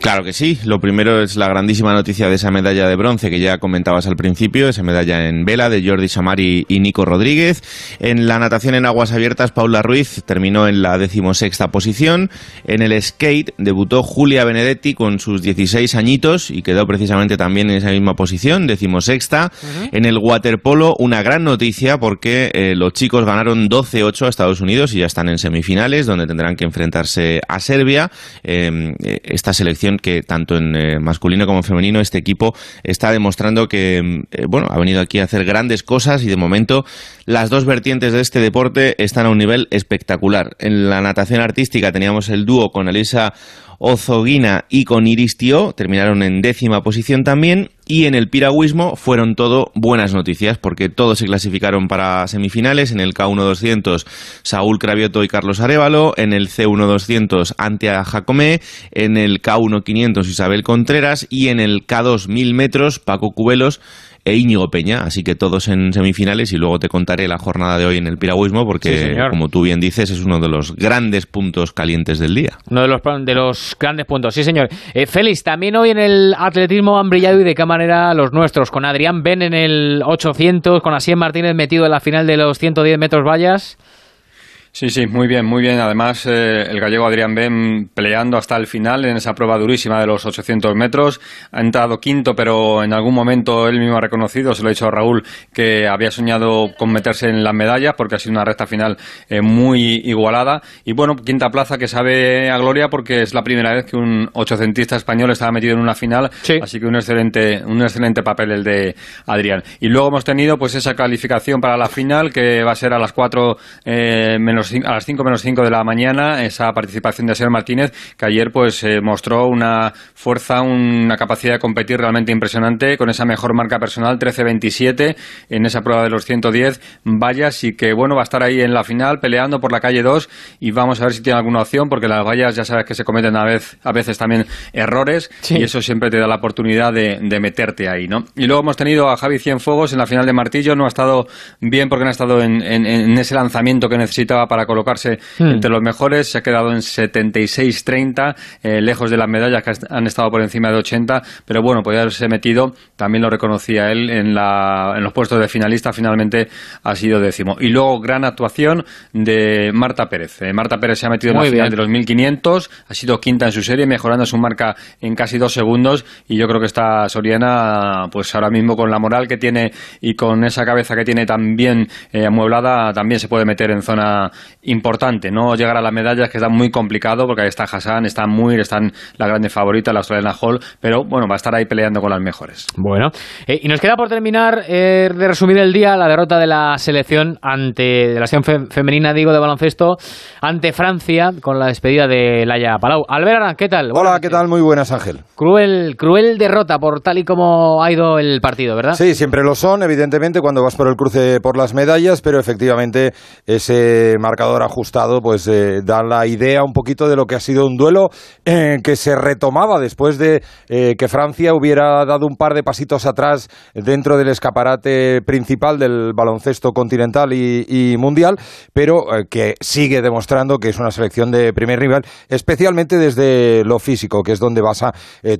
Claro que sí. Lo primero es la grandísima noticia de esa medalla de bronce que ya comentabas al principio, esa medalla en vela de Jordi Samari y Nico Rodríguez. En la natación en aguas abiertas, Paula Ruiz terminó en la decimosexta posición. En el skate debutó Julia Benedetti con sus 16 añitos y quedó precisamente también en esa misma posición, decimosexta. En el waterpolo, una gran noticia porque eh, los chicos ganaron 12-8 a Estados Unidos y ya están en semifinales, donde tendrán que enfrentarse a Serbia. Eh, esta selección que tanto en eh, masculino como en femenino este equipo está demostrando que mm, eh, bueno ha venido aquí a hacer grandes cosas y de momento las dos vertientes de este deporte están a un nivel espectacular. En la natación artística teníamos el dúo con Elisa Ozoguina y con Iris Tío, terminaron en décima posición también. Y en el piragüismo fueron todo buenas noticias, porque todos se clasificaron para semifinales. En el K1 200, Saúl Cravioto y Carlos Arevalo. En el C1 200, Antea Jacomé. En el K1 500, Isabel Contreras. Y en el K2 1000 metros, Paco Cubelos e Íñigo Peña, así que todos en semifinales y luego te contaré la jornada de hoy en el piragüismo porque, como tú bien dices, es uno de los grandes puntos calientes del día. Uno de los, de los grandes puntos, sí señor. Eh, Félix, también hoy en el atletismo han brillado y de qué manera los nuestros, con Adrián Ben en el 800, con Asien Martínez metido en la final de los 110 metros vallas. Sí, sí, muy bien, muy bien. Además, eh, el gallego Adrián Ben peleando hasta el final en esa prueba durísima de los 800 metros. Ha entrado quinto, pero en algún momento él mismo ha reconocido, se lo ha dicho a Raúl, que había soñado con meterse en las medallas porque ha sido una recta final eh, muy igualada. Y bueno, quinta plaza que sabe a gloria porque es la primera vez que un ochocentista español estaba metido en una final. Así que un excelente, un excelente papel el de Adrián. Y luego hemos tenido pues esa calificación para la final que va a ser a las 4 eh, menos a las 5 menos 5 de la mañana esa participación de Ser Martínez, que ayer pues eh, mostró una fuerza, una capacidad de competir realmente impresionante con esa mejor marca personal, 13-27 en esa prueba de los 110 vallas y que bueno, va a estar ahí en la final peleando por la calle 2 y vamos a ver si tiene alguna opción porque las vallas ya sabes que se cometen a, vez, a veces también errores y eso siempre te da la oportunidad de, meterte ahí, ¿no? Y luego hemos tenido a Javi Cienfuegos en la final de Martillo, no ha estado bien porque no ha estado en, en ese lanzamiento que necesitaba para colocarse hmm. entre los mejores. Se ha quedado en 76-30, eh, lejos de las medallas que han estado por encima de 80, pero bueno, podía haberse metido, también lo reconocía él, en, la, en los puestos de finalista, finalmente ha sido décimo. Y luego, gran actuación de Marta Pérez. Eh, Marta Pérez se ha metido en la final de los 1500, ha sido quinta en su serie, mejorando su marca en casi dos segundos, y yo creo que está Soriana, pues ahora mismo con la moral que tiene y con esa cabeza que tiene tan bien eh, amueblada, también se puede meter en zona importante. No llegar a las medallas, que está muy complicado, porque ahí está Hassan, está Muir, están la grande favorita, la australiana Hall, pero bueno, va a estar ahí peleando con las mejores. Bueno, eh, y nos queda por terminar eh, de resumir el día la derrota de la selección ante de la selección femenina, digo, de baloncesto ante Francia con la despedida de Laia Palau. Albert ¿qué tal? Hola, ¿qué tal? Muy buenas, Ángel. Cruel, cruel derrota por tal y como ha ido el partido, ¿verdad? Sí, siempre lo son, evidentemente, cuando vas por el cruce por las medallas, pero efectivamente ese marcador ajustado pues eh, da la idea un poquito de lo que ha sido un duelo eh, que se retomaba después de eh, que Francia hubiera dado un par de pasitos atrás dentro del escaparate principal del baloncesto continental y, mundial, pero que sigue demostrando que es una selección de primer nivel, especialmente desde lo físico, que es donde basa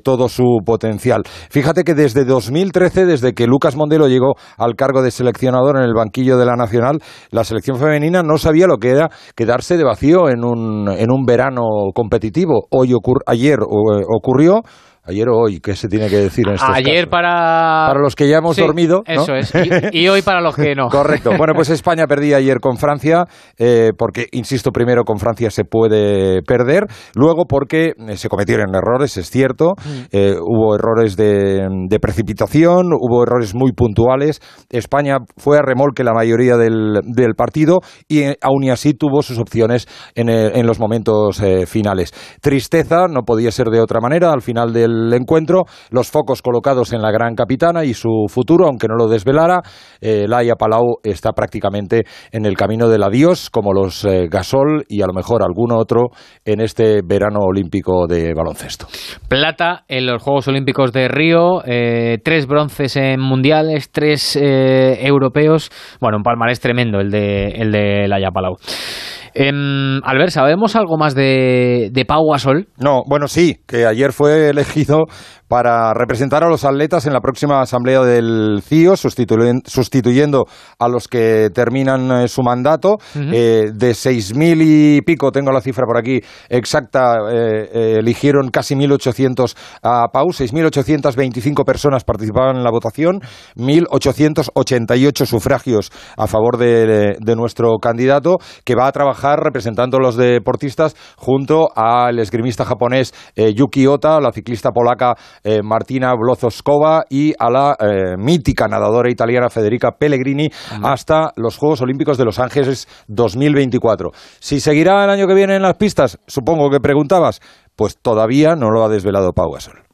todo su potencial. Fíjate que desde 2013, desde que Lucas Mondelo llegó al cargo de seleccionador en el banquillo de la Nacional, la selección femenina no sabía lo que era quedarse de vacío en un, en un verano competitivo. Hoy ayer eh, ocurrió Ayer o hoy, ¿qué se tiene que decir en estos Ayer para... Para los que ya hemos dormido. Eso es. Y, hoy para los que no. Correcto. Bueno, pues España perdía ayer con Francia, eh, porque, insisto, primero con Francia se puede perder, luego porque eh, se cometieron errores, es cierto, mm. eh, hubo errores de, precipitación, hubo errores muy puntuales. España fue a remolque la mayoría del, del partido y aún y así tuvo sus opciones en, en los momentos finales. Tristeza, no podía ser de otra manera, al final del encuentro, los focos colocados en la gran capitana y su futuro, aunque no lo desvelara. Eh, Laia Palau está prácticamente en el camino del adiós, como los eh, Gasol y a lo mejor alguno otro en este verano olímpico de baloncesto. Plata en los Juegos Olímpicos de Río, eh, tres bronces en mundiales, tres eh, europeos. Bueno, un palmarés tremendo el de, el de Laia Palau. Em, Albert, ¿sabemos algo más de, de Pau Gasol? No, bueno, sí, que ayer fue elegido para representar a los atletas en la próxima asamblea del CIO, sustituyen- sustituyendo a los que terminan eh, su mandato. Eh, de 6.000 y pico, tengo la cifra por aquí exacta, eh, eh, eligieron casi 1.800 a Pau, 6.825 personas participaban en la votación, 1.888 sufragios a favor de, de nuestro candidato, que va a trabajar representando a los deportistas junto al esgrimista japonés eh, Yuki Ota, la ciclista polaca eh, Martina Blozoskova y a la eh, mítica nadadora italiana Federica Pellegrini hasta los Juegos Olímpicos de Los Ángeles 2024. Si seguirá el año que viene en las pistas, supongo que preguntabas, pues todavía no lo ha desvelado Pau Gasol.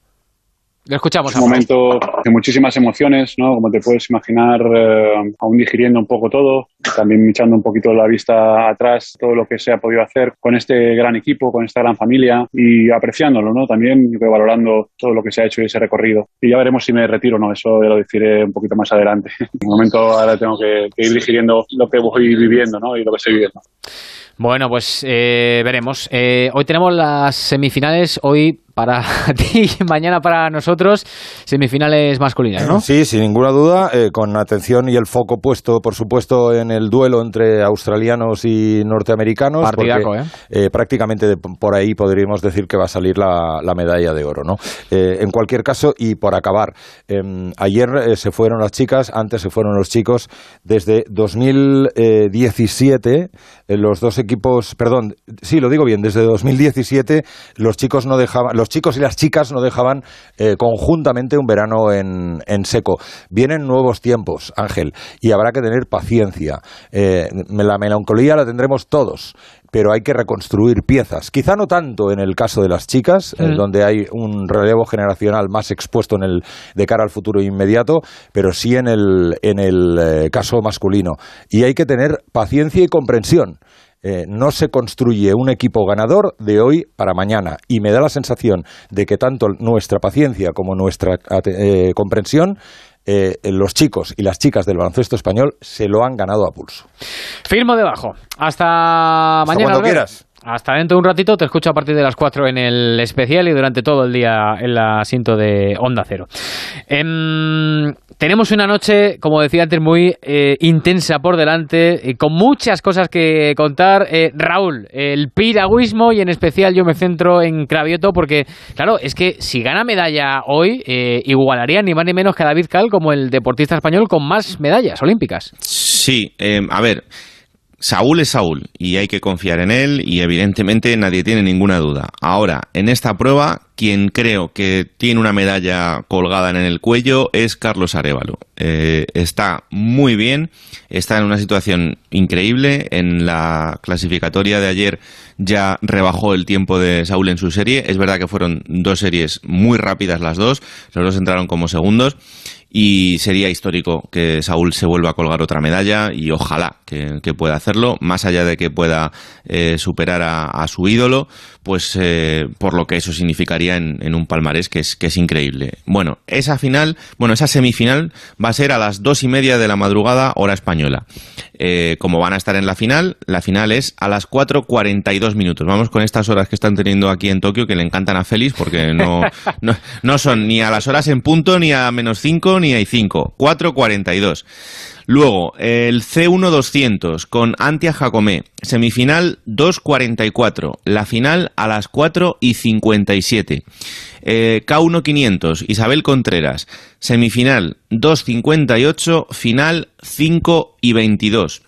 Lo escuchamos Es un momento de muchísimas emociones, ¿no? Como te puedes imaginar, eh, aún digiriendo un poco todo, también echando un poquito la vista atrás, todo lo que se ha podido hacer con este gran equipo, con esta gran familia y apreciándolo, ¿no? También valorando todo lo que se ha hecho y ese recorrido. Y ya veremos si me retiro o no, eso ya lo deciré un poquito más adelante. De momento ahora tengo que, que ir digiriendo lo que voy viviendo, ¿no? Y lo que estoy viviendo. Bueno, pues eh, veremos. Eh, hoy tenemos las semifinales, hoy para ti y mañana para nosotros, semifinales masculinas, ¿no? Sí, sin ninguna duda, eh, con atención y el foco puesto, por supuesto, en el duelo entre australianos y norteamericanos. Partidaco, porque, ¿eh? eh, prácticamente de- por ahí podríamos decir que va a salir la, la medalla de oro, ¿no? Eh, en cualquier caso, y por acabar, em, ayer se fueron las chicas, antes se fueron los chicos. Desde 2017, eh, los dos equipos, perdón, sí, lo digo bien, desde 2017 los chicos no dejaban, los chicos y las chicas no dejaban eh, conjuntamente un verano en, en seco. Vienen nuevos tiempos, Ángel, y habrá que tener paciencia. Eh, la melancolía la tendremos todos, pero hay que reconstruir piezas. Quizá no tanto en el caso de las chicas, eh, Mm. donde hay un relevo generacional más expuesto en el, de cara al futuro inmediato, pero sí en el, en el eh, caso masculino. Y hay que tener paciencia y comprensión. Eh, no se construye un equipo ganador de hoy para mañana. Y me da la sensación de que tanto nuestra paciencia como nuestra eh, comprensión, eh, los chicos y las chicas del baloncesto español se lo han ganado a pulso. Firmo debajo. Hasta mañana. cuando quieras. Hasta dentro de un ratito, te escucho a partir de las 4 en el especial y durante todo el día en el asiento de Onda Cero. Em, tenemos una noche, como decía antes, muy eh, intensa por delante, y con muchas cosas que contar. Eh, Raúl, el piragüismo y en especial yo me centro en Cravioto porque, claro, es que si gana medalla hoy, eh, igualaría ni más ni menos que David Cal como el deportista español con más medallas olímpicas. Sí, eh, a ver, Saúl es Saúl y hay que confiar en él y evidentemente nadie tiene ninguna duda. Ahora, en esta prueba, quien creo que tiene una medalla colgada en el cuello es Carlos Arevalo. Eh, está muy bien, está en una situación increíble. En la clasificatoria de ayer ya rebajó el tiempo de Saúl en su serie. Es verdad que fueron dos series muy rápidas las dos, los dos entraron como segundos y sería histórico que Saúl se vuelva a colgar otra medalla y ojalá que, que pueda hacerlo, más allá de que pueda eh, superar a, a su ídolo, pues eh, por lo que eso significaría en, en un palmarés que es, que es increíble. Bueno, esa final, bueno, esa semifinal va a ser a las dos y media de la madrugada, hora española. Eh, como van a estar en la final, la final es a las 4.42 minutos. Vamos con estas horas que están teniendo aquí en Tokio, que le encantan a Félix, porque no, no, no son ni a las horas en punto, ni a menos 5, ni hay 5. 4.42. Luego, el C1-200 con Antia Jacomé, semifinal 2.44, la final a las 4 y 57. Eh, K1-500, Isabel Contreras, semifinal 2.58, final 5 y 22.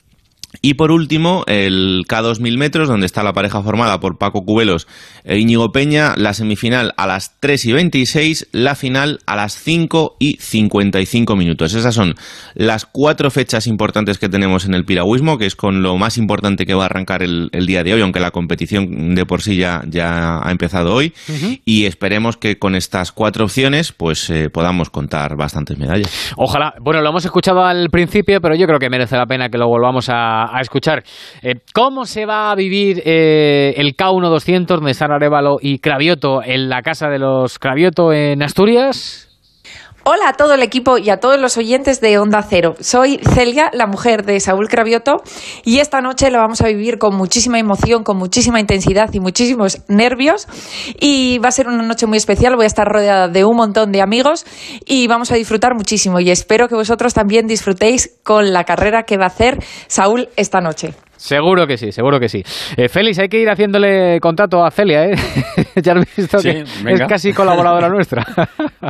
Y por último, el K2000 metros, donde está la pareja formada por Paco Cubelos e Íñigo Peña, la semifinal a las 3 y 26, la final a las 5 y 55 minutos. Esas son las cuatro fechas importantes que tenemos en el piragüismo, que es con lo más importante que va a arrancar el, día de hoy, aunque la competición de por sí ya, ya ha empezado hoy. Y esperemos que con estas cuatro opciones pues eh, podamos contar bastantes medallas. Ojalá. Bueno, lo hemos escuchado al principio, pero yo creo que merece la pena que lo volvamos a a, escuchar. Eh, ¿Cómo se va a vivir eh, el K1 donde están Arevalo y Cravioto en la casa de los Cravioto en Asturias? Hola a todo el equipo y a todos los oyentes de Onda Cero. Soy Celia, la mujer de Saúl Cravioto, y esta noche lo vamos a vivir con muchísima emoción, con muchísima intensidad y muchísimos nervios. Y va a ser una noche muy especial. Voy a estar rodeada de un montón de amigos y vamos a disfrutar muchísimo. Y espero que vosotros también disfrutéis con la carrera que va a hacer Saúl esta noche. Seguro que sí, seguro que sí. Eh, Félix, hay que ir haciéndole contacto a Celia, ¿eh? ya has visto que es casi colaboradora nuestra.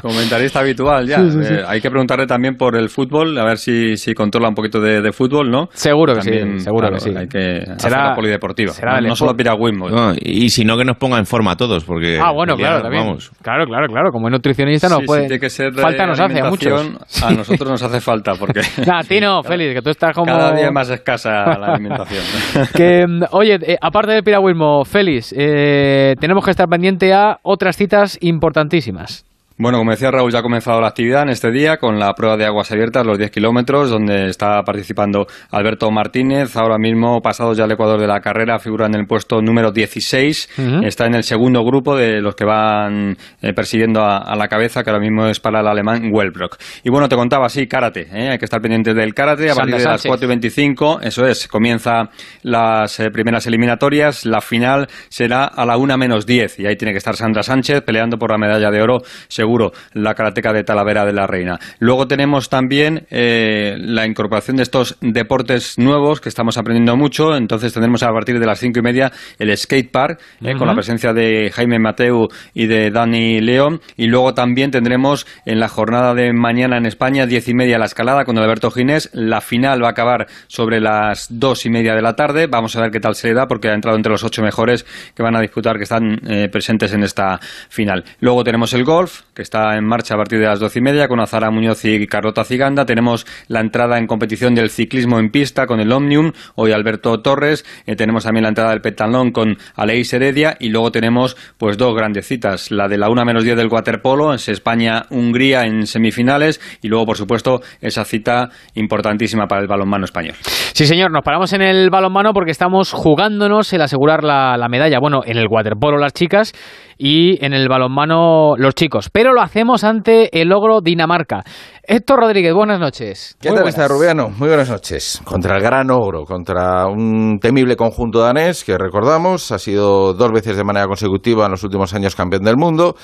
Comentarista habitual, ya. Eh, hay que preguntarle también por el fútbol, a ver si, si controla un poquito de, fútbol, ¿no? Seguro que sí, seguro que sí. Hay que será, polideportiva, será no, solo piragüismo. No, y si no, que nos ponga en forma a todos, porque... Ah, bueno, claro, también. Vamos. Claro, claro, claro. Como nutricionista no puede... tiene que ser falta nos hace a muchos. A nosotros nos hace falta, porque... a ti no, Félix, que tú estás como... Cada día más escasa la alimentación. que, oye, eh, aparte del piragüismo, Félix, eh, tenemos que estar pendiente a otras citas importantísimas. Bueno, como decía Raúl, ya ha comenzado la actividad en este día con la prueba de aguas abiertas, los 10 kilómetros, donde está participando Alberto Martínez. Ahora mismo, pasado ya el Ecuador de la carrera, figura en el puesto número 16. Está en el segundo grupo de los que van eh, persiguiendo a, la cabeza, que ahora mismo es para el alemán Wellbrock. Y bueno, te contaba, sí, karate. ¿eh? Hay que estar pendiente del karate. A partir de las 4 y 25, eso es, comienza las eh, primeras eliminatorias. La final será a la 1 menos 10. Y ahí tiene que estar Sandra Sánchez peleando por la medalla de oro seguro la karateca de Talavera de la Reina. Luego tenemos también eh, la incorporación de estos deportes nuevos que estamos aprendiendo mucho. Entonces tendremos a partir de las cinco y media el skate park eh, con la presencia de Jaime Mateu y de Dani León. Y luego también tendremos en la jornada de mañana en España diez y media la escalada con Alberto Ginés. La final va a acabar sobre las dos y media de la tarde. Vamos a ver qué tal se le da porque ha entrado entre los ocho mejores que van a disputar que están eh, presentes en esta final. Luego tenemos el golf que está en marcha a partir de las doce y media con Azara Muñoz y Carlota Ciganda. Tenemos la entrada en competición del ciclismo en pista con el Omnium, hoy Alberto Torres. Eh, tenemos también la entrada del Petalón con Aleix Heredia y luego tenemos pues dos grandes citas, la de la una menos 10 del waterpolo, es España-Hungría en semifinales y luego por supuesto esa cita importantísima para el balonmano español. Sí señor, nos paramos en el balonmano porque estamos jugándonos el asegurar la, la medalla. Bueno, en el waterpolo las chicas y en el balonmano los chicos. Pero lo hacemos ante el logro Dinamarca. Héctor Rodríguez, buenas noches. ¿Qué tal está, Rubiano? Muy buenas noches. Contra el gran ogro, contra un temible conjunto danés que recordamos ha sido dos veces de manera consecutiva en los últimos años campeón del mundo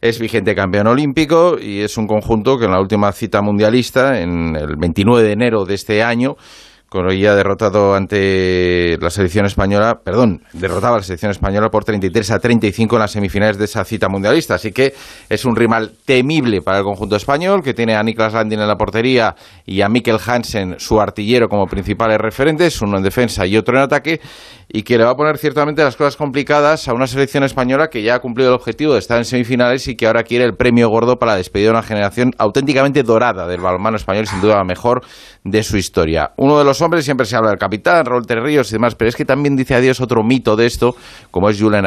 es vigente campeón olímpico y es un conjunto que en la última cita mundialista, en el 29 de enero de este año, ya derrotado ante la selección española, perdón, derrotaba a la selección española por 33 a 35 en las semifinales de esa cita mundialista. Así que es un rival temible para el conjunto español, que tiene a Niklas Landin en la portería y a Mikkel Hansen, su artillero, como principales referentes, uno en defensa y otro en ataque, y que le va a poner ciertamente las cosas complicadas a una selección española que ya ha cumplido el objetivo de estar en semifinales y que ahora quiere el premio gordo para despedir a una generación auténticamente dorada del balonmano español, sin duda la mejor de su historia. Uno de los hombres siempre se habla del capitán, Rolter Ríos y demás, pero es que también dice adiós otro mito de esto, como es Julen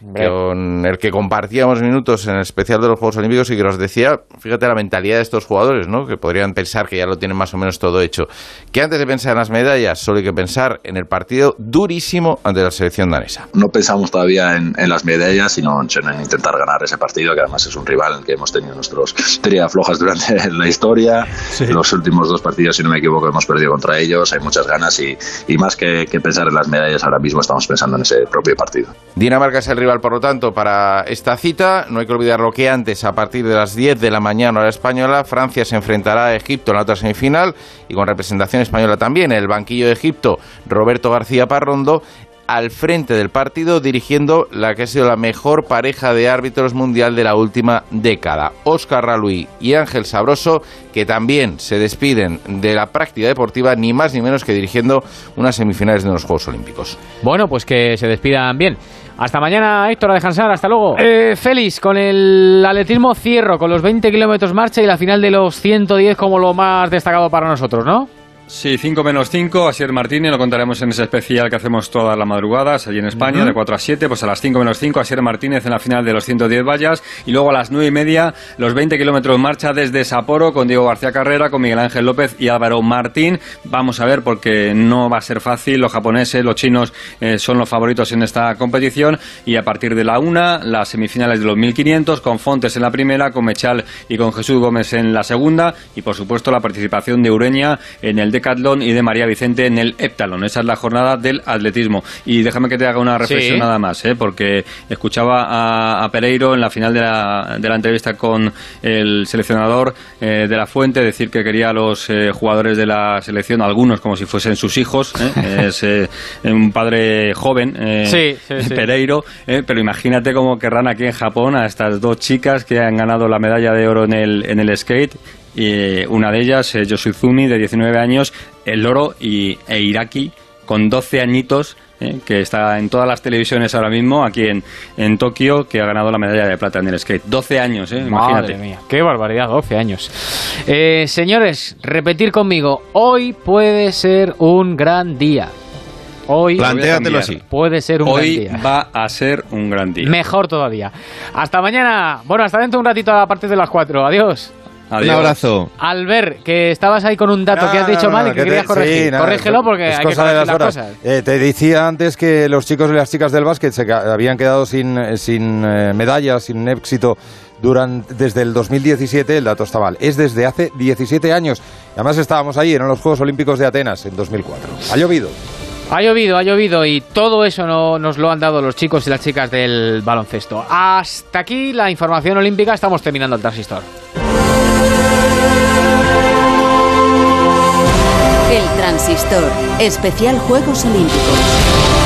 Aguinalde con el que compartíamos minutos en el especial de los Juegos Olímpicos y que nos decía, fíjate la mentalidad de estos jugadores, ¿no? que podrían pensar que ya lo tienen más o menos todo hecho, que antes de pensar en las medallas solo hay que pensar en el partido durísimo ante la selección danesa. No pensamos todavía en, las medallas, sino en intentar ganar ese partido, que además es un rival en el que hemos tenido nuestros trías flojas durante la historia. Los últimos dos partidos, si no me equivoco, hemos perdido contra ellos, hay muchas ganas y, más que, que pensar en las medallas, ahora mismo estamos pensando en ese propio partido. Dinamarca es el rival por lo tanto, para esta cita. No hay que olvidar lo que antes, a partir de las 10 de la mañana hora española, Francia se enfrentará a Egipto en la otra semifinal y con representación española también. El banquillo de Egipto, Roberto García Parrondo al frente del partido dirigiendo la que ha sido la mejor pareja de árbitros mundial de la última década. Óscar Raluí y Ángel Sabroso, que también se despiden de la práctica deportiva ni más ni menos que dirigiendo unas semifinales de los Juegos Olímpicos. Bueno, pues que se despidan bien. Hasta mañana, Héctor, a descansar. Hasta luego. Eh, Félix, con el atletismo cierro, con los 20 kilómetros marcha y la final de los 110 como lo más destacado para nosotros, ¿no? Sí, 5 menos 5, Asier Martínez, lo contaremos en ese especial que hacemos todas las madrugadas allí en España, de 4 a 7, pues a las 5 menos 5, Asier Martínez en la final de los 110 vallas, y luego a las 9 y media, los 20 kilómetros marcha desde Sapporo con Diego García Carrera, con Miguel Ángel López y Álvaro Martín. Vamos a ver porque no va a ser fácil, los japoneses, los chinos eh, son los favoritos en esta competición, y a partir de la 1, las semifinales de los 1500, con Fontes en la primera, con Mechal y con Jesús Gómez en la segunda, y por supuesto la participación de Ureña en el Decathlon y de María Vicente en el Heptalon. Esa es la jornada del atletismo. Y déjame que te haga una reflexión Sí. nada más, ¿eh? porque escuchaba a, a Pereiro en la final de la, de la entrevista con el seleccionador eh, de la Fuente decir que quería a los eh, jugadores de la selección, algunos como si fuesen sus hijos. ¿eh? es eh, un padre joven, eh, Sí. Pereiro, pero imagínate cómo querrán aquí en Japón a estas dos chicas que han ganado la medalla de oro en el, en el skate. Y una de ellas, eh, Yoshizumi, de 19 años, el oro, y, e Iraki, con 12 añitos, eh, que está en todas las televisiones ahora mismo, aquí en, en Tokio, que ha ganado la medalla de plata en el skate. 12 años, eh, imagínate. Madre mía, qué barbaridad, 12 años. Eh, señores, repetir conmigo, hoy puede ser un gran día. Hoy Plantéatelo así. Puede ser un Hoy gran día. va a ser un gran día. Mejor todavía. Hasta mañana. Bueno, hasta dentro de un ratito a partir de las 4. Adiós. Adiós. Un abrazo. Albert, que estabas ahí con un dato que has dicho No, no, mal y no, que te- querías corregir. sí, Corrígelo es- porque es hay que de las las horas. cosas. Eh, te decía antes que los chicos y las chicas del básquet se ca- habían quedado sin, eh, sin eh, medallas, sin éxito durante, desde el 2017, el dato está mal, es desde hace 17 años. Además estábamos ahí, eran los Juegos Olímpicos de Atenas en 2004. Ha llovido. Ha llovido, ha llovido y todo eso no, nos lo han dado los chicos y las chicas del baloncesto. Hasta aquí la información olímpica, estamos terminando el transistor. El transistor, especial Juegos Olímpicos.